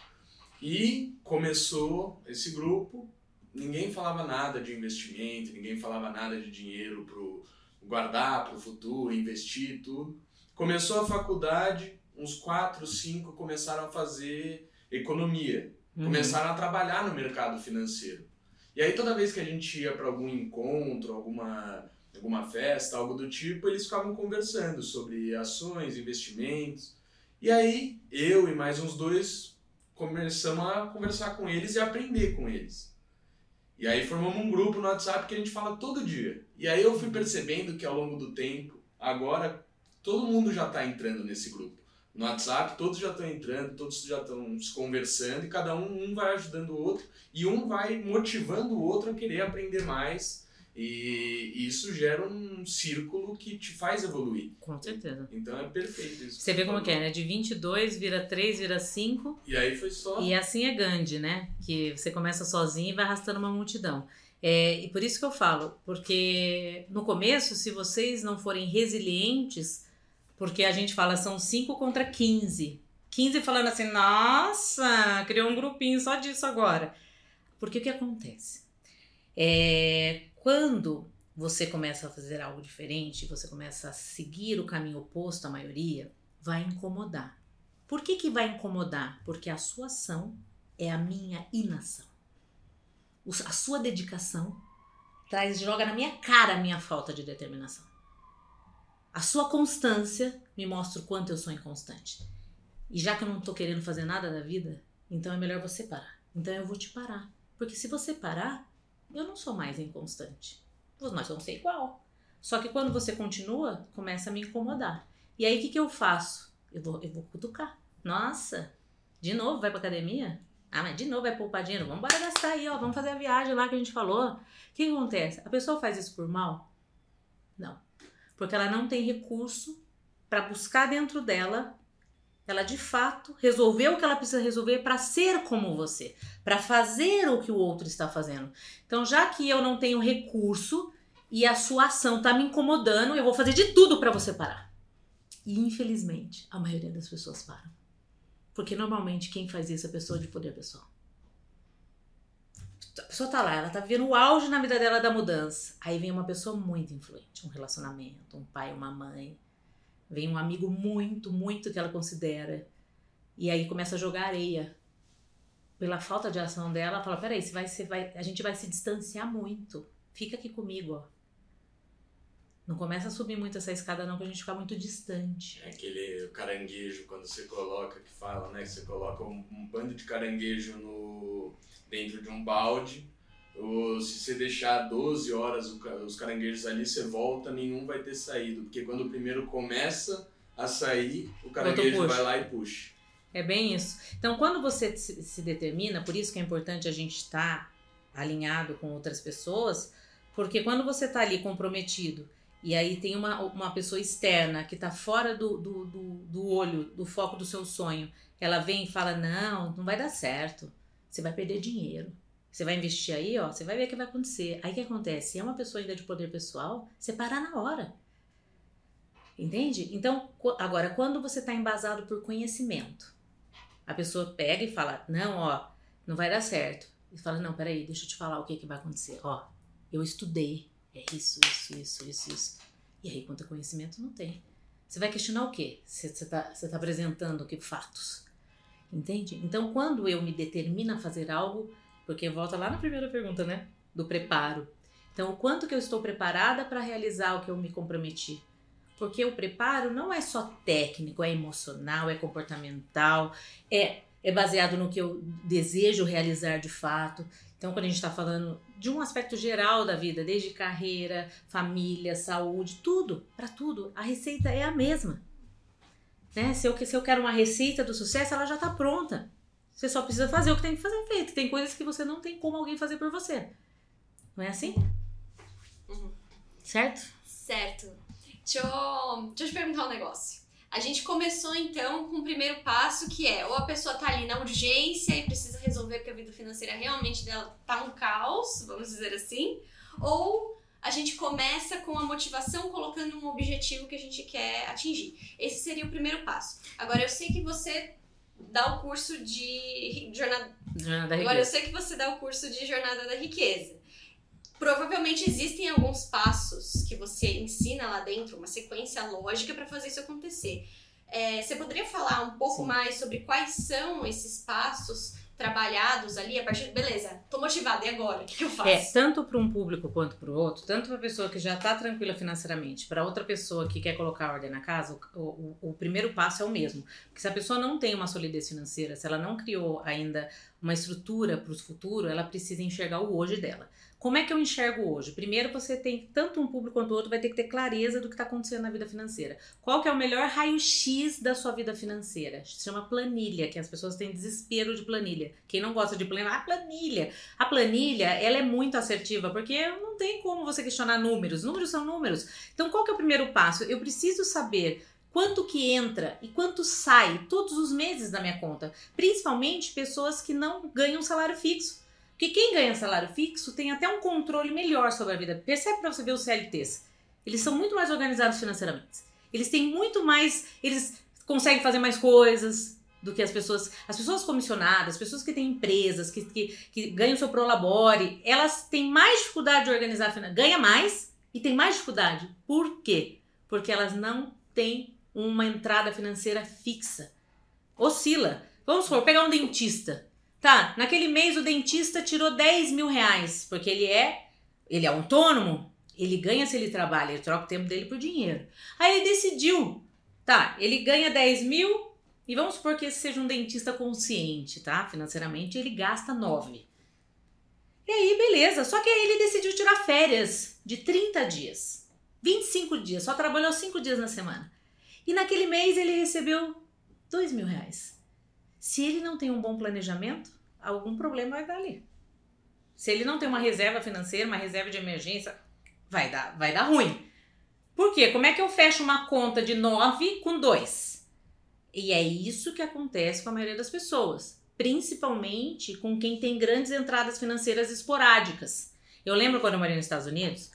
E começou esse grupo ninguém falava nada de investimento, ninguém falava nada de dinheiro para guardar para o futuro, investir, tudo. Começou a faculdade, uns quatro, cinco começaram a fazer economia, uhum. começaram a trabalhar no mercado financeiro. E aí toda vez que a gente ia para algum encontro, alguma alguma festa, algo do tipo, eles ficavam conversando sobre ações, investimentos. E aí eu e mais uns dois começamos a conversar com eles e aprender com eles. E aí formamos um grupo no WhatsApp que a gente fala todo dia. E aí eu fui percebendo que ao longo do tempo, agora todo mundo já está entrando nesse grupo. No WhatsApp, todos já estão entrando, todos já estão se conversando e cada um, um vai ajudando o outro e um vai motivando o outro a querer aprender mais e isso gera um círculo que te faz evoluir. Com certeza. Então é perfeito isso. Você vê como que é, né? De 22 vira 3, vira 5. E aí foi só. E assim é Gandhi, né? Que você começa sozinho e vai arrastando uma multidão. É, e por isso que eu falo, porque no começo, se vocês não forem resilientes, porque a gente fala são 5 contra 15. 15 falando assim, nossa, criou um grupinho só disso agora. Porque o que acontece? É, quando você começa a fazer algo diferente, você começa a seguir o caminho oposto à maioria, vai incomodar. Por que, que vai incomodar? Porque a sua ação é a minha inação. A sua dedicação traz, joga na minha cara a minha falta de determinação. A sua constância me mostra o quanto eu sou inconstante. E já que eu não estou querendo fazer nada da vida, então é melhor você parar. Então eu vou te parar. Porque se você parar, eu não sou mais inconstante. Nós vamos ser igual. Só que quando você continua, começa a me incomodar. E aí o que, que eu faço? Eu vou, eu vou cutucar. Nossa, de novo vai pra academia? Ah, mas de novo vai poupar dinheiro? Vamos embora gastar aí, ó. Vamos fazer a viagem lá que a gente falou. O que, que acontece? A pessoa faz isso por mal? Não. Porque ela não tem recurso para buscar dentro dela ela de fato resolveu o que ela precisa resolver para ser como você, para fazer o que o outro está fazendo. Então, já que eu não tenho recurso, e a sua ação tá me incomodando, eu vou fazer de tudo para você parar. E infelizmente, a maioria das pessoas param. Porque normalmente quem faz isso é a pessoa de poder pessoal. A pessoa tá lá, ela tá vivendo o auge na vida dela da mudança. Aí vem uma pessoa muito influente, um relacionamento, um pai, uma mãe. Vem um amigo muito, muito que ela considera. E aí começa a jogar areia. Pela falta de ação dela, ela fala: peraí, você vai, você vai, a gente vai se distanciar muito. Fica aqui comigo, ó. Não começa a subir muito essa escada, não, que a gente fica muito distante. É aquele caranguejo, quando você coloca, que fala, né? Você coloca um, um bando de caranguejo no, dentro de um balde. Ou se você deixar 12 horas os caranguejos ali, você volta, nenhum vai ter saído. Porque quando o primeiro começa a sair, o caranguejo vai lá e puxa. É bem isso. Então, quando você se determina, por isso que é importante a gente estar alinhado com outras pessoas, porque quando você está ali comprometido e aí tem uma, uma pessoa externa que está fora do, do, do, do, olho, do foco do seu sonho. Ela vem e fala: Não, não vai dar certo. Você vai perder dinheiro. Você vai investir aí, ó, você vai ver o que vai acontecer. Aí o que acontece? Se é uma pessoa ainda de poder pessoal, você para na hora. Entende? Então, agora, quando você está embasado por conhecimento, a pessoa pega e fala: Não, ó, não vai dar certo. E fala: Não, peraí, deixa eu te falar o que, que vai acontecer. Ó, eu estudei, é isso, isso, isso, isso, isso. E aí, quanto a conhecimento, não tem. Você vai questionar o quê? Você está tá apresentando que fatos. Entende? Então, quando eu me determino a fazer algo, porque volta lá na primeira pergunta, né? Do preparo. Então, o quanto que eu estou preparada para realizar o que eu me comprometi? Porque o preparo não é só técnico, é emocional, é comportamental, é, é baseado no que eu desejo realizar de fato. Então, quando a gente está falando de um aspecto geral da vida, desde carreira, família, saúde, tudo, para tudo, a receita é a mesma. Né? Se, eu, se eu quero uma receita do sucesso, ela já está pronta. Você só precisa fazer o que tem que fazer feito. Tem coisas que você não tem como alguém fazer por você. Não é assim? Uhum. Certo? Certo. Deixa eu, deixa eu te perguntar um negócio. A gente começou então com o primeiro passo que é ou a pessoa tá ali na urgência e precisa resolver porque a vida financeira realmente dela tá um caos, vamos dizer assim, ou a gente começa com a motivação colocando um objetivo que a gente quer atingir. Esse seria o primeiro passo. Agora eu sei que você dá o curso de jornada, jornada Agora eu sei que você dá o curso de jornada da riqueza. Provavelmente existem alguns passos que você ensina lá dentro, uma sequência lógica para fazer isso acontecer. É, você poderia falar um pouco Sim. mais sobre quais são esses passos trabalhados ali a partir de, beleza, tô motivada, e agora? O que, que eu faço? É, tanto para um público quanto para o outro, tanto para a pessoa que já está tranquila financeiramente, para outra pessoa que quer colocar ordem na casa, o, o, o, primeiro passo é o mesmo. Porque se a pessoa não tem uma solidez financeira, se ela não criou ainda uma estrutura para o futuro, ela precisa enxergar o hoje dela. Como é que eu enxergo hoje? Primeiro, você tem tanto um público quanto o outro vai ter que ter clareza do que está acontecendo na vida financeira. Qual que é o melhor raio-x da sua vida financeira? Se chama planilha, que as pessoas têm desespero de planilha. Quem não gosta de planilha, ah, planilha. A planilha, ela é muito assertiva, porque não tem como você questionar números. Números são números. Então, qual que é o primeiro passo? Eu preciso saber quanto que entra e quanto sai todos os meses da minha conta. Principalmente pessoas que não ganham salário fixo. Porque quem ganha salário fixo tem até um controle melhor sobre a vida. Percebe para você ver os CLTs. Eles são muito mais organizados financeiramente. Eles têm muito mais. Eles conseguem fazer mais coisas do que as pessoas. As pessoas comissionadas, as pessoas que têm empresas, que, que, que ganham seu prolabore, elas têm mais dificuldade de organizar a Ganha mais e tem mais dificuldade. Por quê? Porque elas não têm uma entrada financeira fixa. Oscila. Vamos supor, pegar um dentista. Tá, naquele mês o dentista tirou 10 mil reais, porque ele é, ele é autônomo, ele ganha se ele trabalha, ele troca o tempo dele por dinheiro. Aí ele decidiu, tá, ele ganha 10 mil, e vamos supor que esse seja um dentista consciente, tá? Financeiramente, ele gasta 9. E aí, beleza, só que aí ele decidiu tirar férias de 30 dias, 25 dias, só trabalhou 5 dias na semana. E naquele mês ele recebeu 2 mil reais. Se ele não tem um bom planejamento, algum problema vai dar ali. Se ele não tem uma reserva financeira, uma reserva de emergência, vai dar, vai dar ruim. Por quê? Como é que eu fecho uma conta de 9 com 2? E é isso que acontece com a maioria das pessoas, principalmente com quem tem grandes entradas financeiras esporádicas. Eu lembro quando eu morei nos Estados Unidos,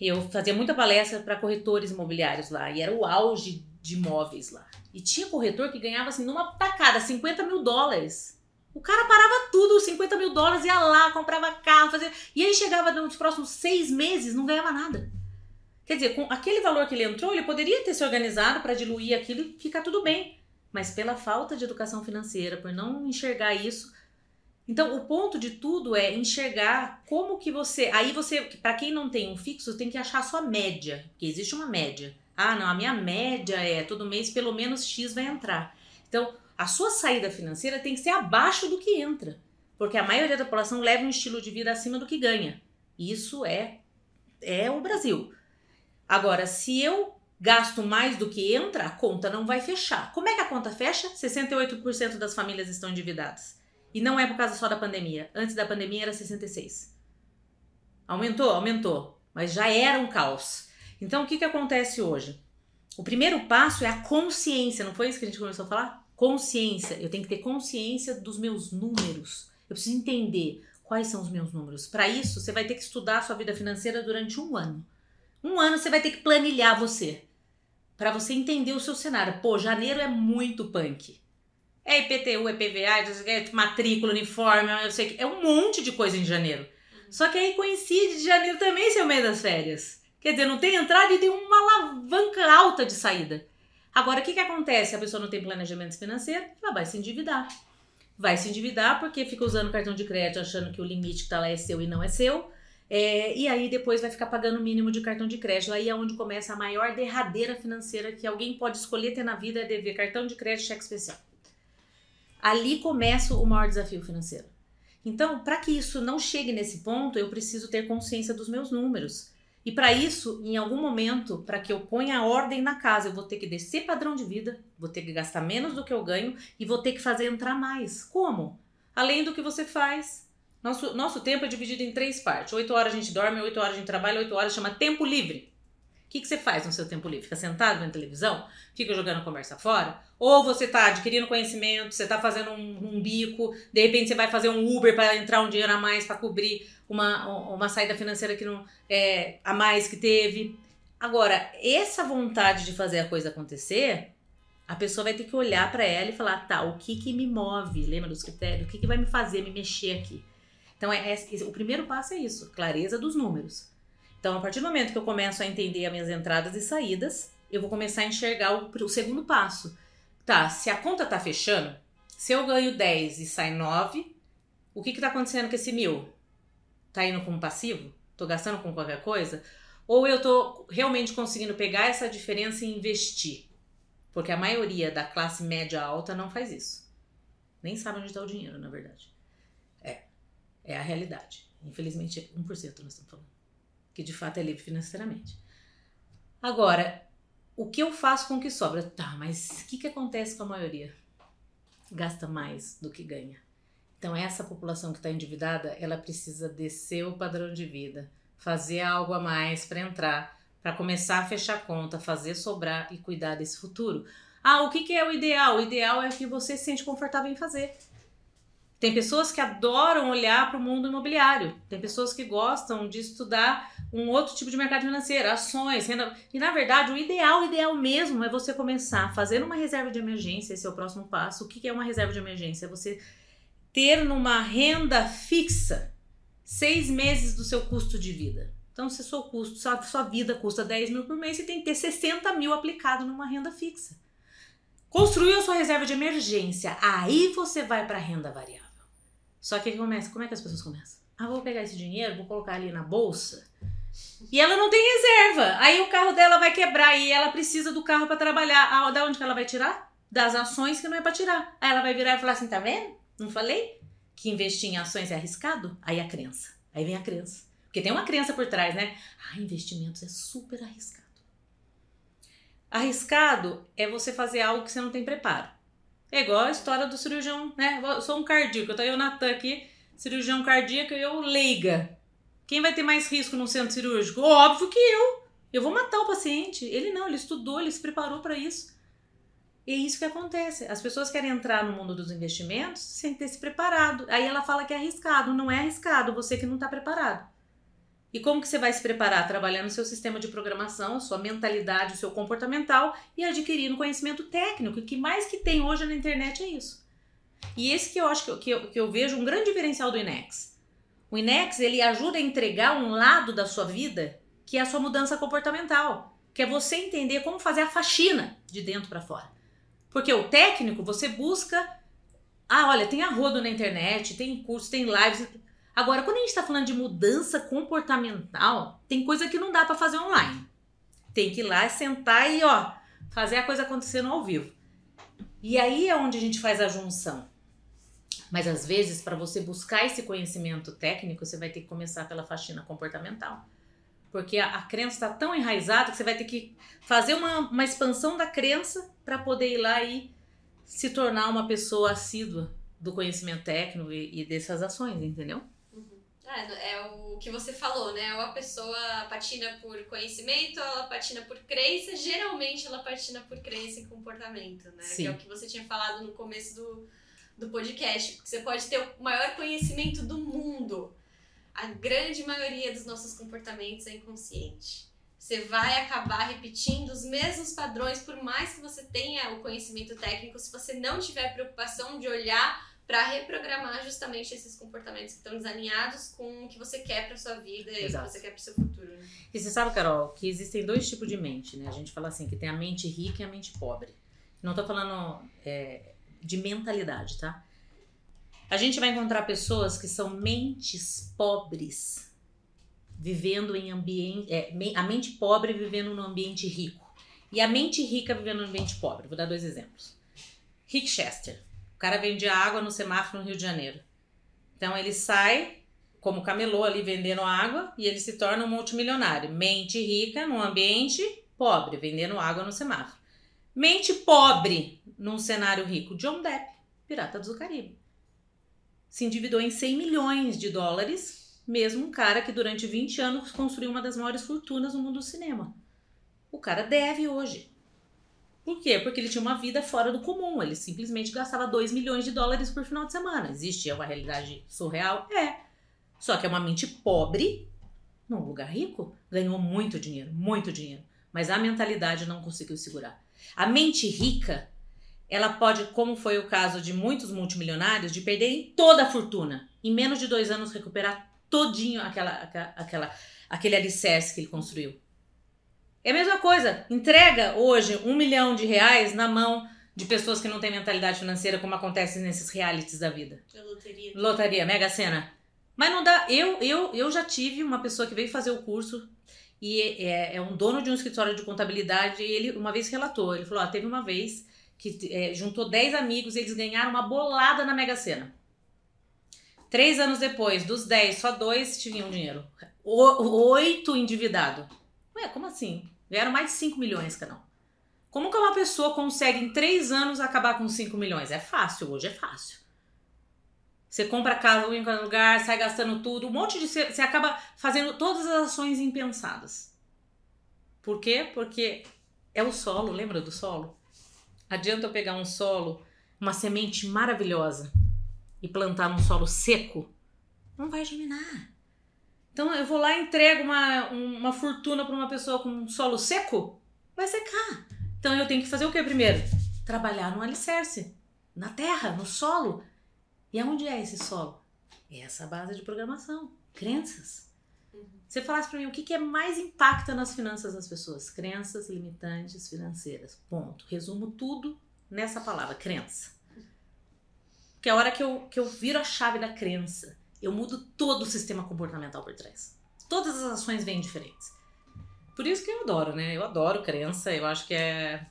eu fazia muita palestra para corretores imobiliários lá, e era o auge de imóveis lá. E tinha corretor que ganhava assim, numa tacada, 50 mil dólares. O cara parava tudo, 50 mil dólares, ia lá, comprava carro, fazia. E aí chegava nos próximos seis meses, não ganhava nada. Quer dizer, com aquele valor que ele entrou, ele poderia ter se organizado para diluir aquilo e ficar tudo bem. Mas pela falta de educação financeira, por não enxergar isso. Então, o ponto de tudo é enxergar como que você. Aí você, para quem não tem um fixo, tem que achar a sua média, porque existe uma média. Ah, não, a minha média é todo mês pelo menos X vai entrar. Então, a sua saída financeira tem que ser abaixo do que entra, porque a maioria da população leva um estilo de vida acima do que ganha. Isso é é o Brasil. Agora, se eu gasto mais do que entra, a conta não vai fechar. Como é que a conta fecha? 68% das famílias estão endividadas. E não é por causa só da pandemia. Antes da pandemia era 66. Aumentou? Aumentou. Mas já era um caos. Então, o que, que acontece hoje? O primeiro passo é a consciência. Não foi isso que a gente começou a falar? Consciência. Eu tenho que ter consciência dos meus números. Eu preciso entender quais são os meus números. Para isso, você vai ter que estudar a sua vida financeira durante um ano. Um ano você vai ter que planilhar você. Para você entender o seu cenário. Pô, janeiro é muito punk. É IPTU, é PVA, é matrícula, uniforme, eu sei que. É um monte de coisa em janeiro. Só que aí coincide de janeiro também ser o meio das férias. Quer dizer, não tem entrada e tem uma alavanca alta de saída. Agora, o que, que acontece? A pessoa não tem planejamento financeiro, ela vai se endividar. Vai se endividar porque fica usando cartão de crédito achando que o limite que está lá é seu e não é seu. É, e aí depois vai ficar pagando o mínimo de cartão de crédito. Aí é onde começa a maior derradeira financeira que alguém pode escolher ter na vida é dever cartão de crédito cheque especial. Ali começa o maior desafio financeiro. Então, para que isso não chegue nesse ponto, eu preciso ter consciência dos meus números. E para isso, em algum momento, para que eu ponha ordem na casa, eu vou ter que descer padrão de vida, vou ter que gastar menos do que eu ganho e vou ter que fazer entrar mais. Como? Além do que você faz nosso, nosso tempo é dividido em três partes. Oito horas a gente dorme, oito horas a gente trabalha, oito horas chama tempo livre. O que, que você faz no seu tempo livre? Fica sentado na televisão? Fica jogando conversa fora? Ou você está adquirindo conhecimento, você está fazendo um, um, bico, de repente você vai fazer um Uber para entrar um dinheiro a mais para cobrir uma, uma saída financeira que não é, a mais que teve. Agora, essa vontade de fazer a coisa acontecer, a pessoa vai ter que olhar para ela e falar: tá, o que que me move? Lembra dos critérios? O que que vai me fazer me mexer aqui? Então, é, é, o primeiro passo é isso, clareza dos números. Então, a partir do momento que eu começo a entender as minhas entradas e saídas, eu vou começar a enxergar o, o segundo passo. Tá, se a conta tá fechando, se eu ganho 10 e sai 9, o que que tá acontecendo com esse mil? Tá indo com passivo? Tô gastando com qualquer coisa? Ou eu tô realmente conseguindo pegar essa diferença e investir? Porque a maioria da classe média alta não faz isso. Nem sabe onde está o dinheiro, na verdade. É a realidade. Infelizmente, 1% nós estamos falando. Que de fato é livre financeiramente. Agora, o que eu faço com o que sobra? Tá, mas o que, que acontece com a maioria? Gasta mais do que ganha. Então, essa população que está endividada, ela precisa descer o padrão de vida, fazer algo a mais para entrar, para começar a fechar conta, fazer sobrar e cuidar desse futuro. Ah, o que, que é o ideal? O ideal é o que você se sente confortável em fazer. Tem pessoas que adoram olhar para o mundo imobiliário. Tem pessoas que gostam de estudar um outro tipo de mercado financeiro, ações, renda. E na verdade, o ideal, o ideal mesmo é você começar fazendo uma reserva de emergência. Esse é o próximo passo. O que é uma reserva de emergência? É você ter numa renda fixa seis meses do seu custo de vida. Então, se seu custo, sua, sua vida custa 10 mil por mês, você tem que ter 60 mil aplicado numa renda fixa. Construiu a sua reserva de emergência, aí você vai para renda variável. Só que começa, como é que as pessoas começam? Ah, vou pegar esse dinheiro, vou colocar ali na bolsa. E ela não tem reserva. Aí o carro dela vai quebrar e ela precisa do carro para trabalhar. Ah, da onde que ela vai tirar? Das ações que não é para tirar. Aí ela vai virar e falar assim: tá vendo? Não falei que investir em ações é arriscado? Aí a crença. Aí vem a crença. Porque tem uma crença por trás, né? Ah, investimentos é super arriscado. Arriscado é você fazer algo que você não tem preparo. É igual a história do cirurgião, né? Eu sou um cardíaco, eu tô aí o Natan aqui, cirurgião cardíaco e eu leiga. Quem vai ter mais risco no centro cirúrgico? Óbvio que eu. Eu vou matar o paciente. Ele não, ele estudou, ele se preparou para isso. E é isso que acontece. As pessoas querem entrar no mundo dos investimentos sem ter se preparado. Aí ela fala que é arriscado. Não é arriscado, você que não está preparado. E como que você vai se preparar? Trabalhando o seu sistema de programação, sua mentalidade, o seu comportamental e adquirindo conhecimento técnico. O que mais que tem hoje na internet é isso. E esse que eu acho que eu, que eu, que eu vejo um grande diferencial do Inex. O Inex, ele ajuda a entregar um lado da sua vida que é a sua mudança comportamental. Que é você entender como fazer a faxina de dentro para fora. Porque o técnico, você busca... Ah, olha, tem arrodo na internet, tem curso, tem lives Agora, quando a gente está falando de mudança comportamental, tem coisa que não dá para fazer online. Tem que ir lá, sentar e ó, fazer a coisa acontecer no ao vivo. E aí é onde a gente faz a junção. Mas às vezes, para você buscar esse conhecimento técnico, você vai ter que começar pela faxina comportamental. Porque a, a crença está tão enraizada que você vai ter que fazer uma, uma expansão da crença para poder ir lá e se tornar uma pessoa assídua do conhecimento técnico e, e dessas ações, entendeu? É, é o que você falou, né? Ou a pessoa patina por conhecimento, ou ela patina por crença. Geralmente ela patina por crença e comportamento, né? Sim. Que é o que você tinha falado no começo do, do podcast. Porque você pode ter o maior conhecimento do mundo. A grande maioria dos nossos comportamentos é inconsciente. Você vai acabar repetindo os mesmos padrões, por mais que você tenha o conhecimento técnico, se você não tiver preocupação de olhar para reprogramar justamente esses comportamentos que estão desalinhados com o que você quer para sua vida Exato. e o que você quer para seu futuro. Né? E você sabe, Carol, que existem dois tipos de mente, né? A gente fala assim que tem a mente rica e a mente pobre. Não tô falando é, de mentalidade, tá? A gente vai encontrar pessoas que são mentes pobres, vivendo em ambiente. É, a mente pobre vivendo num ambiente rico. E a mente rica vivendo num ambiente pobre. Vou dar dois exemplos. Rick Chester o cara vendia água no semáforo no Rio de Janeiro. Então ele sai como camelô ali vendendo água e ele se torna um multimilionário. Mente rica num ambiente pobre, vendendo água no semáforo. Mente pobre num cenário rico. John Depp, Pirata do Caribe. Se endividou em 100 milhões de dólares, mesmo um cara que durante 20 anos construiu uma das maiores fortunas no mundo do cinema. O cara deve hoje. Por quê? Porque ele tinha uma vida fora do comum. Ele simplesmente gastava 2 milhões de dólares por final de semana. Existe é uma realidade surreal? É. Só que é uma mente pobre num lugar rico. Ganhou muito dinheiro, muito dinheiro. Mas a mentalidade não conseguiu segurar. A mente rica, ela pode, como foi o caso de muitos multimilionários, de perder toda a fortuna. Em menos de dois anos recuperar todinho aquela, aquela, aquele alicerce que ele construiu. É a mesma coisa. Entrega hoje um milhão de reais na mão de pessoas que não têm mentalidade financeira, como acontece nesses realities da vida. É loteria. Loteria, Mega Sena. Mas não dá. Eu, eu, eu já tive uma pessoa que veio fazer o curso e é, é um dono de um escritório de contabilidade e ele uma vez relatou. Ele falou: teve uma vez que é, juntou 10 amigos e eles ganharam uma bolada na Mega Sena. Três anos depois, dos 10, só dois tinham dinheiro. O, oito endividado. Ué, como assim? Ganharam mais de 5 milhões cada um. Como que uma pessoa consegue em 3 anos acabar com 5 milhões? É fácil, hoje é fácil. Você compra casa em qualquer lugar, sai gastando tudo, um monte de. Você acaba fazendo todas as ações impensadas. Por quê? Porque é o solo, lembra do solo? Adianta eu pegar um solo, uma semente maravilhosa e plantar num solo seco? Não vai germinar. Então eu vou lá e entrego uma, uma fortuna para uma pessoa com um solo seco, vai secar. Então eu tenho que fazer o que primeiro? Trabalhar no alicerce, na terra, no solo. E aonde é esse solo? É essa base de programação, crenças. Uhum. Você falasse para mim o que, que é mais impacta nas finanças das pessoas? Crenças limitantes financeiras. Ponto. Resumo tudo nessa palavra, crença. Que é a hora que eu, que eu viro a chave da crença eu mudo todo o sistema comportamental por trás. Todas as ações vêm diferentes. Por isso que eu adoro, né? Eu adoro crença, eu acho que é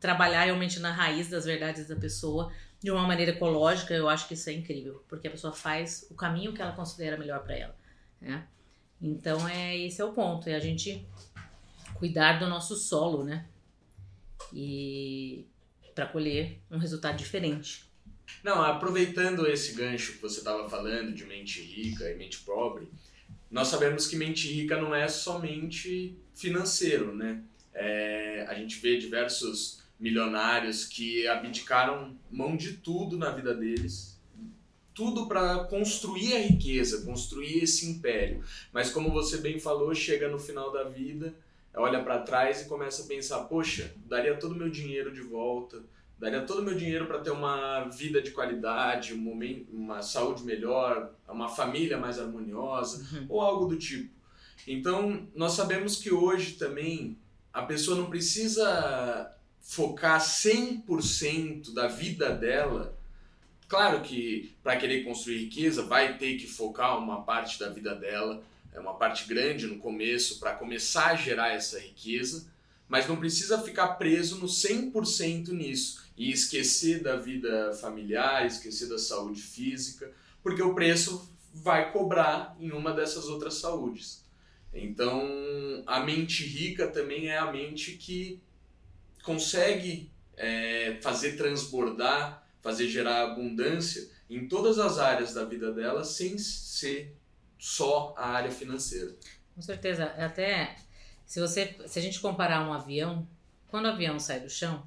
trabalhar realmente na raiz das verdades da pessoa de uma maneira ecológica, eu acho que isso é incrível, porque a pessoa faz o caminho que ela considera melhor para ela, né? Então é esse é o ponto, é a gente cuidar do nosso solo, né? E para colher um resultado diferente. Não, aproveitando esse gancho que você estava falando de mente rica e mente pobre, nós sabemos que mente rica não é somente financeiro, né? É, a gente vê diversos milionários que abdicaram mão de tudo na vida deles tudo para construir a riqueza, construir esse império. Mas como você bem falou, chega no final da vida, olha para trás e começa a pensar: poxa, daria todo o meu dinheiro de volta, daria todo o meu dinheiro para ter uma vida de qualidade, um momento, uma saúde melhor, uma família mais harmoniosa uhum. ou algo do tipo. Então, nós sabemos que hoje também a pessoa não precisa focar 100% da vida dela Claro que para querer construir riqueza vai ter que focar uma parte da vida dela, é uma parte grande no começo para começar a gerar essa riqueza, mas não precisa ficar preso no 100% nisso e esquecer da vida familiar, esquecer da saúde física, porque o preço vai cobrar em uma dessas outras saúdes. Então, a mente rica também é a mente que consegue é, fazer transbordar fazer gerar abundância em todas as áreas da vida dela sem ser só a área financeira. Com certeza, até se você se a gente comparar um avião, quando o avião sai do chão,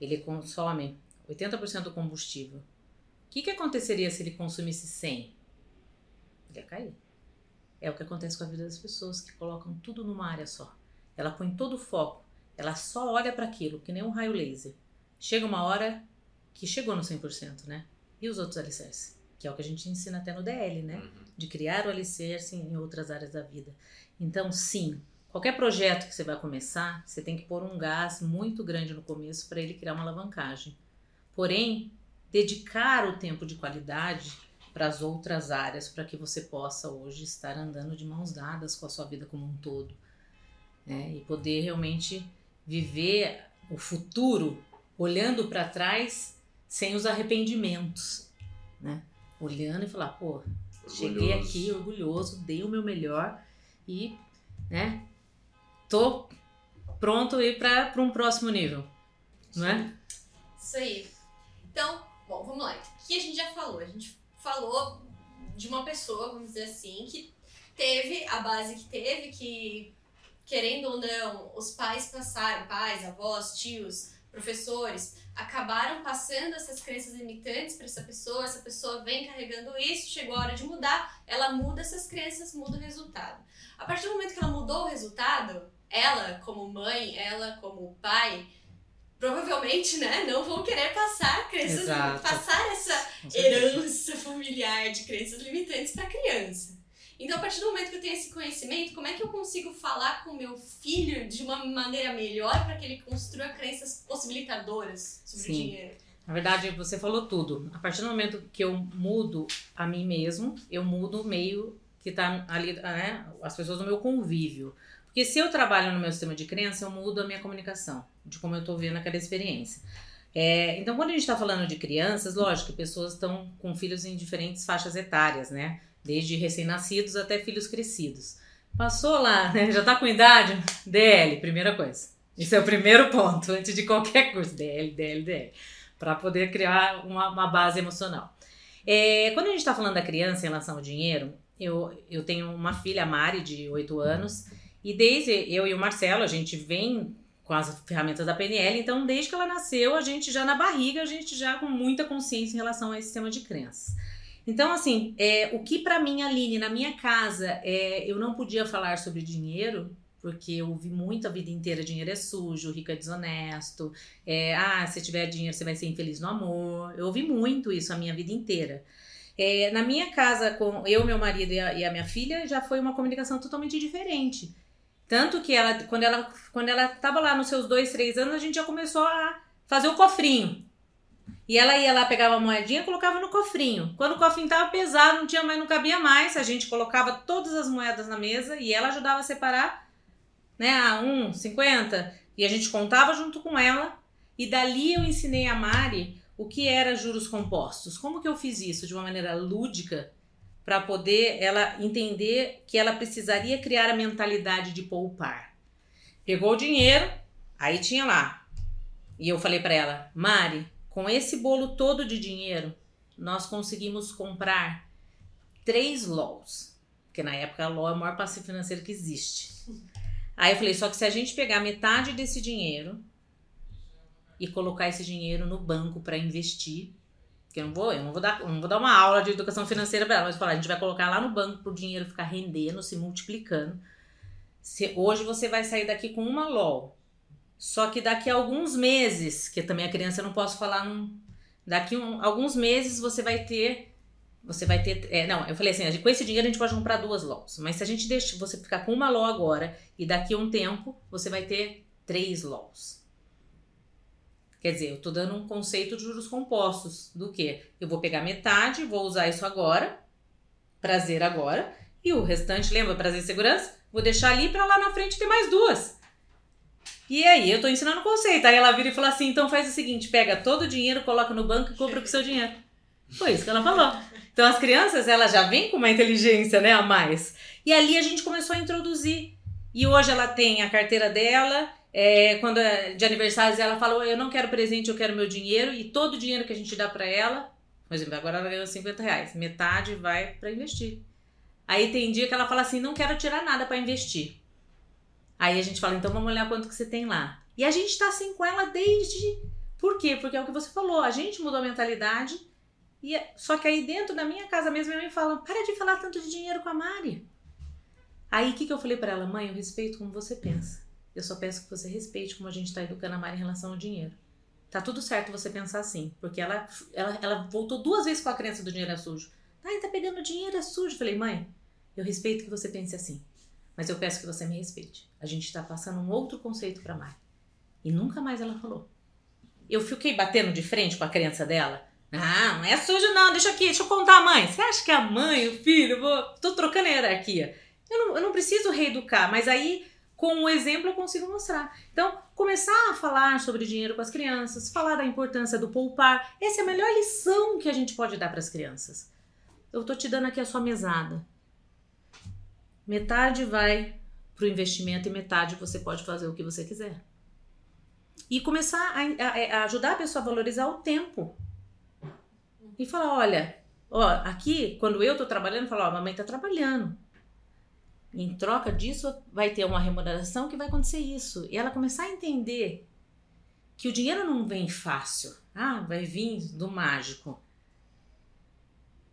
ele consome 80% do combustível. O que, que aconteceria se ele consumisse 100? Ele ia cair. É o que acontece com a vida das pessoas que colocam tudo numa área só. Ela põe todo o foco, ela só olha para aquilo, que nem um raio laser. Chega uma hora que chegou no 100%, né? E os outros alicerces? Que é o que a gente ensina até no DL, né? Uhum. De criar o alicerce em outras áreas da vida. Então, sim, qualquer projeto que você vai começar, você tem que pôr um gás muito grande no começo para ele criar uma alavancagem. Porém, dedicar o tempo de qualidade para as outras áreas, para que você possa hoje estar andando de mãos dadas com a sua vida como um todo. Né? E poder realmente viver o futuro olhando para trás sem os arrependimentos, né? Olhando e falar, pô, orgulhoso. cheguei aqui orgulhoso, dei o meu melhor e, né? Tô pronto ir para um próximo nível, não é? Isso aí. Então, bom, vamos lá. O que a gente já falou? A gente falou de uma pessoa, vamos dizer assim, que teve a base que teve, que querendo ou não, os pais passaram, pais, avós, tios, professores, acabaram passando essas crenças limitantes para essa pessoa, essa pessoa vem carregando isso, chegou a hora de mudar, ela muda essas crenças, muda o resultado. A partir do momento que ela mudou o resultado, ela como mãe, ela como pai, provavelmente, né, não vão querer passar crenças, Exato. passar essa herança familiar de crenças limitantes para a criança. Então, a partir do momento que eu tenho esse conhecimento, como é que eu consigo falar com meu filho de uma maneira melhor para que ele construa crenças possibilitadoras sobre Sim. o dinheiro? Na verdade, você falou tudo. A partir do momento que eu mudo a mim mesmo, eu mudo o meio que está ali, né, as pessoas do meu convívio. Porque se eu trabalho no meu sistema de crença, eu mudo a minha comunicação, de como eu estou vendo aquela experiência. É, então, quando a gente está falando de crianças, lógico que pessoas estão com filhos em diferentes faixas etárias, né? Desde recém-nascidos até filhos crescidos. Passou lá, né? Já está com idade? DL, primeira coisa. Isso é o primeiro ponto, antes de qualquer curso. DL, DL, DL. Para poder criar uma, uma, base emocional. É, quando a gente está falando da criança em relação ao dinheiro, eu, eu tenho uma filha, a Mari, de 8 anos, e desde eu e o Marcelo, a gente vem com as ferramentas da PNL, então desde que ela nasceu, a gente já na barriga, a gente já com muita consciência em relação a esse sistema de crenças. Então, assim, é, o que para mim, Aline, na minha casa, é, eu não podia falar sobre dinheiro, porque eu ouvi muito a vida inteira: dinheiro é sujo, rico é desonesto, é, ah, se tiver dinheiro você vai ser infeliz no amor. Eu ouvi muito isso a minha vida inteira. É, na minha casa, com eu, meu marido e a, e a, minha filha, já foi uma comunicação totalmente diferente. Tanto que ela, quando ela quando ela estava lá nos seus dois, três anos, a gente já começou a fazer o cofrinho. E ela ia lá, pegava a moedinha e colocava no cofrinho. Quando o cofrinho estava pesado, não tinha mais, não cabia mais, a gente colocava todas as moedas na mesa e ela ajudava a separar, né? A um, cinquenta. E a gente contava junto com ela. E dali eu ensinei a Mari o que era juros compostos. Como que eu fiz isso de uma maneira lúdica para poder ela entender que ela precisaria criar a mentalidade de poupar. Pegou o dinheiro, aí tinha lá. E eu falei para ela, Mari, com esse bolo todo de dinheiro, nós conseguimos comprar três LOLs. Porque na época a LOL é o maior passivo financeiro que existe. Aí eu falei, só que se a gente pegar metade desse dinheiro e colocar esse dinheiro no banco para investir, que eu não vou, eu não vou dar, não vou dar uma aula de educação financeira para ela, mas falar, a gente vai colocar lá no banco para o dinheiro ficar rendendo, se multiplicando. Se, hoje você vai sair daqui com uma LOL. Só que daqui a alguns meses, que também a criança não posso falar num, daqui um, alguns meses você vai ter você vai ter. É, não, eu falei assim, com esse dinheiro a gente pode comprar duas LOLs. Mas se a gente deixa você ficar com uma LOL agora e daqui a um tempo você vai ter três LOLs. Quer dizer, eu tô dando um conceito de juros compostos. Do que? Eu vou pegar metade, vou usar isso agora, prazer agora, e o restante, lembra, prazer e segurança? Vou deixar ali para lá na frente ter mais duas. E aí, eu tô ensinando o conceito. Aí ela vira e fala assim: então faz o seguinte, pega todo o dinheiro, coloca no banco e compra com o seu dinheiro. Foi isso que ela falou. Então as crianças, elas já vêm com uma inteligência, né, a mais. E ali a gente começou a introduzir. E hoje ela tem a carteira dela, é, quando é de aniversários ela falou, eu não quero presente, eu quero meu dinheiro. E todo o dinheiro que a gente dá para ela, por exemplo, agora ela ganhou 50 reais, metade vai para investir. Aí tem dia que ela fala assim, não quero tirar nada para investir. Aí a gente fala, então vamos olhar quanto que você tem lá. E a gente tá assim com ela desde... Por quê? Porque é o que você falou, a gente mudou a mentalidade e, é, só que aí dentro da minha casa mesmo, minha mãe fala: para de falar tanto de dinheiro com a Mari. Aí o que, que eu falei para ela? Mãe, eu respeito como você pensa. Eu só peço que você respeite como a gente está educando a Mari em relação ao dinheiro. Tá tudo certo você pensar assim. Porque ela, ela, ela voltou duas vezes com a crença do dinheiro é sujo. Ai, tá pegando dinheiro é sujo. Falei, mãe, eu respeito que você pense assim. Mas eu peço que você me respeite. A gente tá passando um outro conceito pra Mari. E nunca mais ela falou. Eu fiquei batendo de frente com a crença dela. Ah, não é sujo não, deixa aqui, deixa eu contar a mãe. Você acha que a mãe, o filho, vou, tô trocando a hierarquia. Eu não, eu não preciso reeducar, mas aí com o exemplo eu consigo mostrar. Então, começar a falar sobre dinheiro com as crianças, falar da importância do poupar, essa é a melhor lição que a gente pode dar para as crianças. Eu tô te dando aqui a sua mesada. Metade vai para o investimento e metade você pode fazer o que você quiser. E começar a, a, a ajudar a pessoa a valorizar o tempo e falar: olha, ó, aqui, quando eu tô trabalhando, falar: ó, mamãe tá trabalhando. Em troca disso, vai ter uma remuneração que vai acontecer isso. E ela começar a entender que o dinheiro não vem fácil. Ah, vai vir do mágico.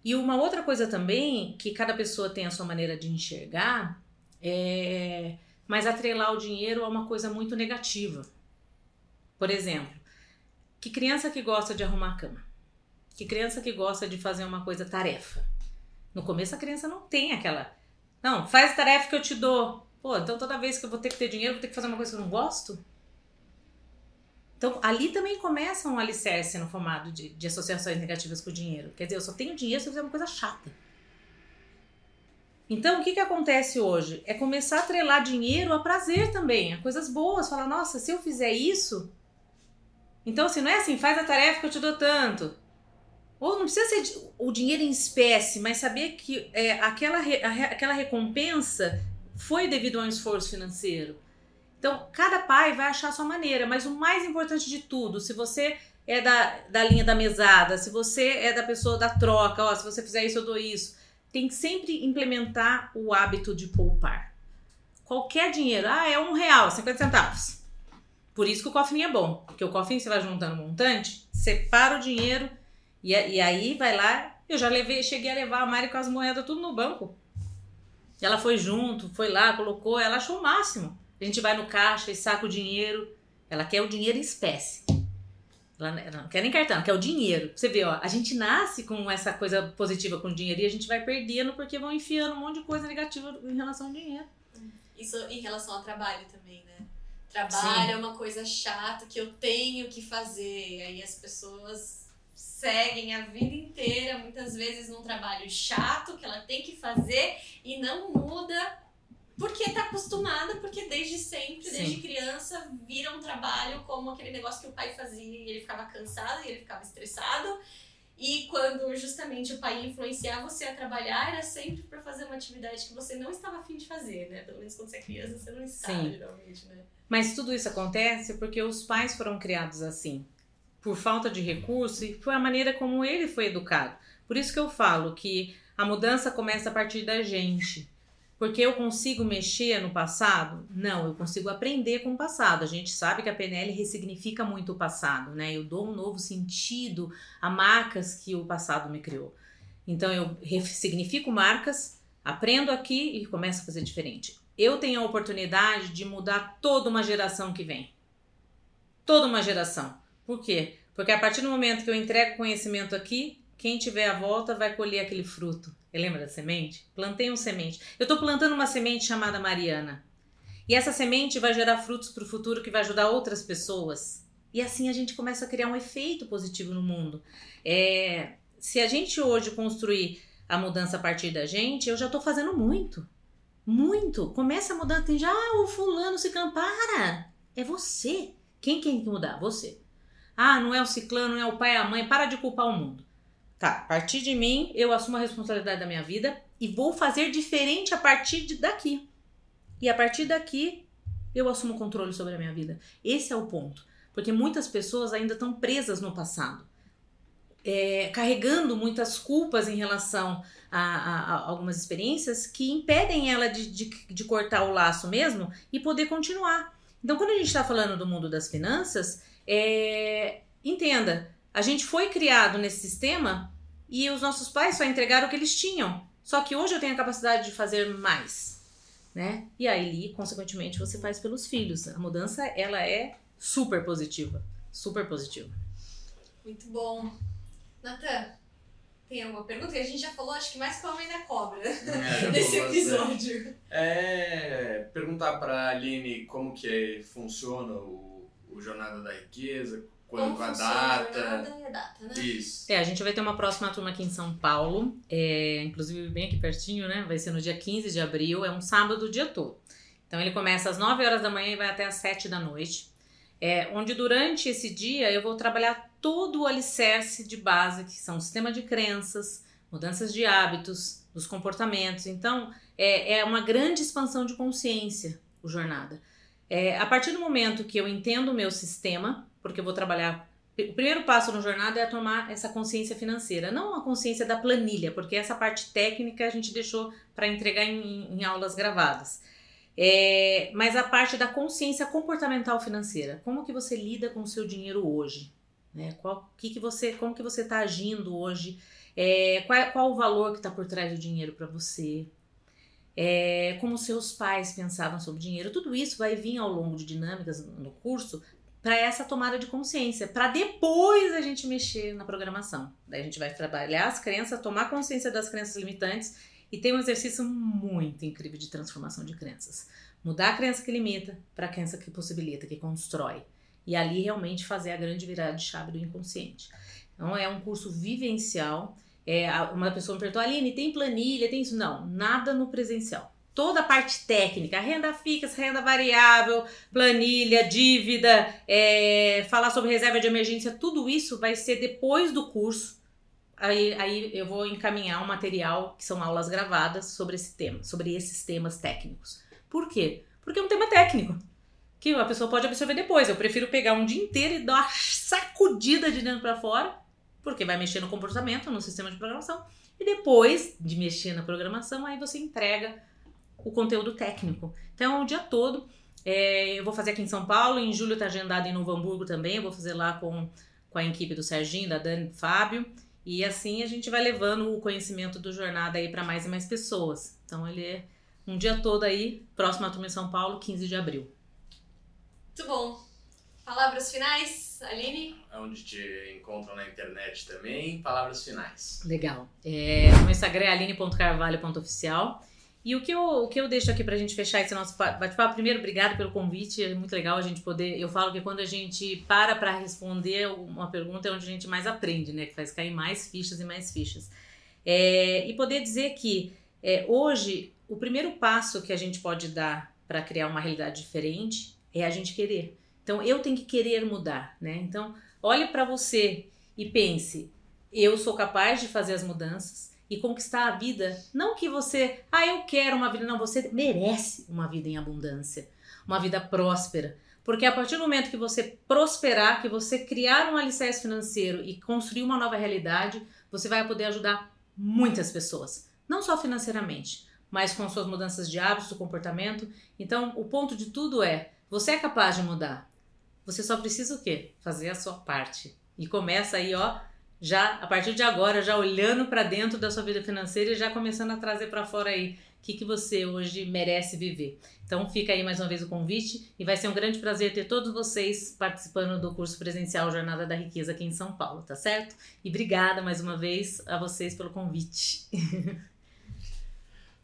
E uma outra coisa também, que cada pessoa tem a sua maneira de enxergar, é. Mas atrelar o dinheiro a uma coisa muito negativa. Por exemplo, que criança que gosta de arrumar a cama? Que criança que gosta de fazer uma coisa tarefa. No começo a criança não tem aquela. Não, faz a tarefa que eu te dou. Pô, então toda vez que eu vou ter que ter dinheiro, vou ter que fazer uma coisa que eu não gosto? Então, ali também começa um alicerce no formato de, de associações negativas com o dinheiro. Quer dizer, eu só tenho dinheiro se eu fizer uma coisa chata. Então, o que, que acontece hoje? É começar a atrelar dinheiro a prazer também, a coisas boas. Falar, nossa, se eu fizer isso. Então, assim, não é assim, faz a tarefa que eu te dou tanto. Ou não precisa ser o dinheiro em espécie, mas saber que é, aquela, aquela recompensa foi devido a um esforço financeiro. Então, cada pai vai achar a sua maneira, mas o mais importante de tudo, se você é da, da linha da mesada, se você é da pessoa da troca, ó, se você fizer isso, eu dou isso, tem que sempre implementar o hábito de poupar. Qualquer dinheiro, ah, é um real, 50 centavos. Por isso que o cofrinho é bom, porque o cofrinho você vai juntando montante, separa o dinheiro e, e aí vai lá, eu já levei, cheguei a levar a Mari com as moedas tudo no banco. Ela foi junto, foi lá, colocou, ela achou o máximo. A gente vai no caixa e saca o dinheiro. Ela quer o dinheiro em espécie. Não quer nem cartão, quer o dinheiro. Você vê, ó, a gente nasce com essa coisa positiva com o dinheiro e a gente vai perdendo porque vão enfiando um monte de coisa negativa em relação ao dinheiro. Isso em relação ao trabalho também, né? Trabalho Sim. é uma coisa chata que eu tenho que fazer. Aí as pessoas seguem a vida inteira, muitas vezes num trabalho chato que ela tem que fazer e não muda porque tá acostumada, porque desde sempre, Sim. desde criança, vira um trabalho como aquele negócio que o pai fazia e ele ficava cansado e ele ficava estressado. E quando justamente o pai influenciar você a trabalhar, era sempre para fazer uma atividade que você não estava afim de fazer, né? Pelo menos quando você é criança, você não está, Sim. geralmente, né? Mas tudo isso acontece porque os pais foram criados assim por falta de recurso e foi a maneira como ele foi educado. Por isso que eu falo que a mudança começa a partir da gente. Porque eu consigo mexer no passado? Não, eu consigo aprender com o passado. A gente sabe que a PNL ressignifica muito o passado, né? Eu dou um novo sentido a marcas que o passado me criou. Então eu ressignifico marcas, aprendo aqui e começo a fazer diferente. Eu tenho a oportunidade de mudar toda uma geração que vem. Toda uma geração. Por quê? Porque a partir do momento que eu entrego conhecimento aqui, quem tiver a volta vai colher aquele fruto. Lembra da semente? Plantei uma semente. Eu estou plantando uma semente chamada Mariana. E essa semente vai gerar frutos para o futuro que vai ajudar outras pessoas. E assim a gente começa a criar um efeito positivo no mundo. É, se a gente hoje construir a mudança a partir da gente, eu já estou fazendo muito. Muito. Começa a mudar. Tem já ah, o fulano, se para. É você. Quem tem que mudar? Você. Ah, não é o ciclano, não é o pai, a mãe. Para de culpar o mundo. Tá, a partir de mim, eu assumo a responsabilidade da minha vida e vou fazer diferente a partir de daqui. E a partir daqui, eu assumo o controle sobre a minha vida. Esse é o ponto. Porque muitas pessoas ainda estão presas no passado. É, carregando muitas culpas em relação a, a, a, algumas experiências que impedem ela de, de, de cortar o laço mesmo e poder continuar. Então, quando a gente está falando do mundo das finanças, é, entenda, a gente foi criado nesse sistema e os nossos pais só entregaram o que eles tinham. Só que hoje eu tenho a capacidade de fazer mais, né? E aí, consequentemente, você faz pelos filhos. A mudança, ela é super positiva, super positiva. Muito bom. Natan, tem alguma pergunta? Que a gente já falou, acho que mais com a mãe da cobra é, nesse episódio. É, perguntar para a Aline como que funciona o, o Jornada da Riqueza, quando Como a data. a data, né? Isso. É, a gente vai ter uma próxima turma aqui em São Paulo, é, inclusive bem aqui pertinho, né? Vai ser no dia 15 de abril, é um sábado o dia todo. Então ele começa às 9 horas da manhã e vai até às 7 da noite. É, onde durante esse dia eu vou trabalhar todo o alicerce de base, que são o sistema de crenças, mudanças de hábitos, dos comportamentos. Então, é, é uma grande expansão de consciência o jornada. É, a partir do momento que eu entendo o meu sistema, porque eu vou trabalhar. O primeiro passo no jornada é tomar essa consciência financeira, não a consciência da planilha, porque essa parte técnica a gente deixou para entregar em, em, aulas gravadas. É, mas a parte da consciência comportamental financeira, como que você lida com o seu dinheiro hoje, né? Qual, que que você, como que você está agindo hoje? É, qual, qual o valor que está por trás do dinheiro para você? É, como seus pais pensavam sobre dinheiro, tudo isso vai vir ao longo de dinâmicas no curso para essa tomada de consciência, para depois a gente mexer na programação. Daí a gente vai trabalhar as crenças, tomar consciência das crenças limitantes e tem um exercício muito incrível de transformação de crenças. Mudar a crença que limita para a crença que possibilita, que constrói. E ali realmente fazer a grande virada de chave do inconsciente. Então é um curso vivencial. É, uma pessoa me perguntou, Aline, tem planilha, tem isso? Não, nada no presencial toda a parte técnica, renda fixa, renda variável, planilha, dívida, é, falar sobre reserva de emergência, tudo isso vai ser depois do curso. Aí, aí eu vou encaminhar um material que são aulas gravadas sobre esse tema, sobre esses temas técnicos. Por quê? Porque é um tema técnico que a pessoa pode absorver depois. Eu prefiro pegar um dia inteiro e dar uma sacudida de dentro para fora, porque vai mexer no comportamento, no sistema de programação. E depois de mexer na programação, aí você entrega o conteúdo técnico. Então, é o dia todo. É, eu vou fazer aqui em São Paulo, em julho está agendado em Novo Hamburgo também. Eu vou fazer lá com, com a equipe do Serginho, da Dani do Fábio. E assim a gente vai levando o conhecimento do jornada aí para mais e mais pessoas. Então, ele é um dia todo aí, próximo à turma em São Paulo, 15 de abril. Muito bom. Palavras finais, Aline? Onde te encontram na internet também. Palavras finais. Legal. É, no Instagram é aline.carvalho.oficial. E o que, eu, o que eu deixo aqui pra gente fechar esse nosso bate-papo, primeiro, obrigado pelo convite, é muito legal a gente poder. Eu falo que quando a gente para para responder uma pergunta é onde a gente mais aprende, né? Que faz cair mais fichas e mais fichas. É, e poder dizer que é, hoje o primeiro passo que a gente pode dar para criar uma realidade diferente é a gente querer. Então eu tenho que querer mudar, né? Então olhe para você e pense: eu sou capaz de fazer as mudanças e conquistar a vida. Não que você, ah, eu quero uma vida, não, você merece uma vida em abundância, uma vida próspera. Porque a partir do momento que você prosperar, que você criar um alicerce financeiro e construir uma nova realidade, você vai poder ajudar muitas pessoas. Não só financeiramente, mas com suas mudanças de hábitos, do comportamento. Então, o ponto de tudo é: você é capaz de mudar. Você só precisa o quê? Fazer a sua parte. E começa aí, ó, já a partir de agora, já olhando para dentro da sua vida financeira e já começando a trazer para fora aí o que, que você hoje merece viver. Então fica aí mais uma vez o convite e vai ser um grande prazer ter todos vocês participando do curso presencial Jornada da Riqueza aqui em São Paulo, tá certo? E obrigada mais uma vez a vocês pelo convite.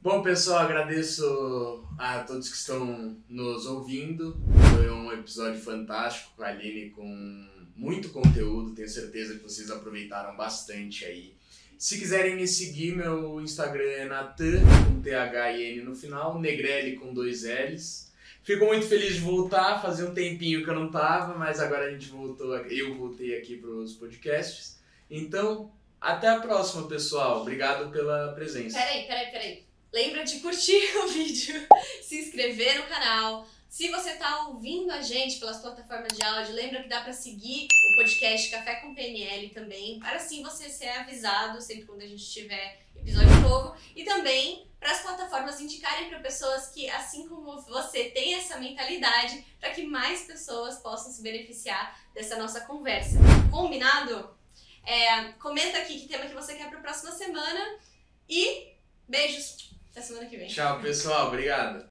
Bom, pessoal, agradeço a todos que estão nos ouvindo. Foi um episódio fantástico com a Aline, com muito conteúdo. Tenho certeza que vocês aproveitaram bastante aí. Se quiserem me seguir, meu Instagram é Natan, com T-H-I-N no final, Negrelli com dois L's. Fico muito feliz de voltar, fazia um tempinho que eu não tava, mas agora a gente voltou, eu voltei aqui para os podcasts. Então, até a próxima, pessoal. Obrigado pela presença. Peraí, peraí, peraí. Lembra de curtir o vídeo, se inscrever no canal, se você está ouvindo a gente pelas plataformas de áudio, lembra que dá para seguir o podcast Café com PNL também, para assim você ser avisado sempre quando a gente tiver episódio novo e também para as plataformas indicarem para pessoas que, assim como você, tem essa mentalidade, para que mais pessoas possam se beneficiar dessa nossa conversa. Combinado? É, comenta aqui que tema que você quer para a próxima semana e beijos. Até semana que vem. Tchau, pessoal. Obrigado.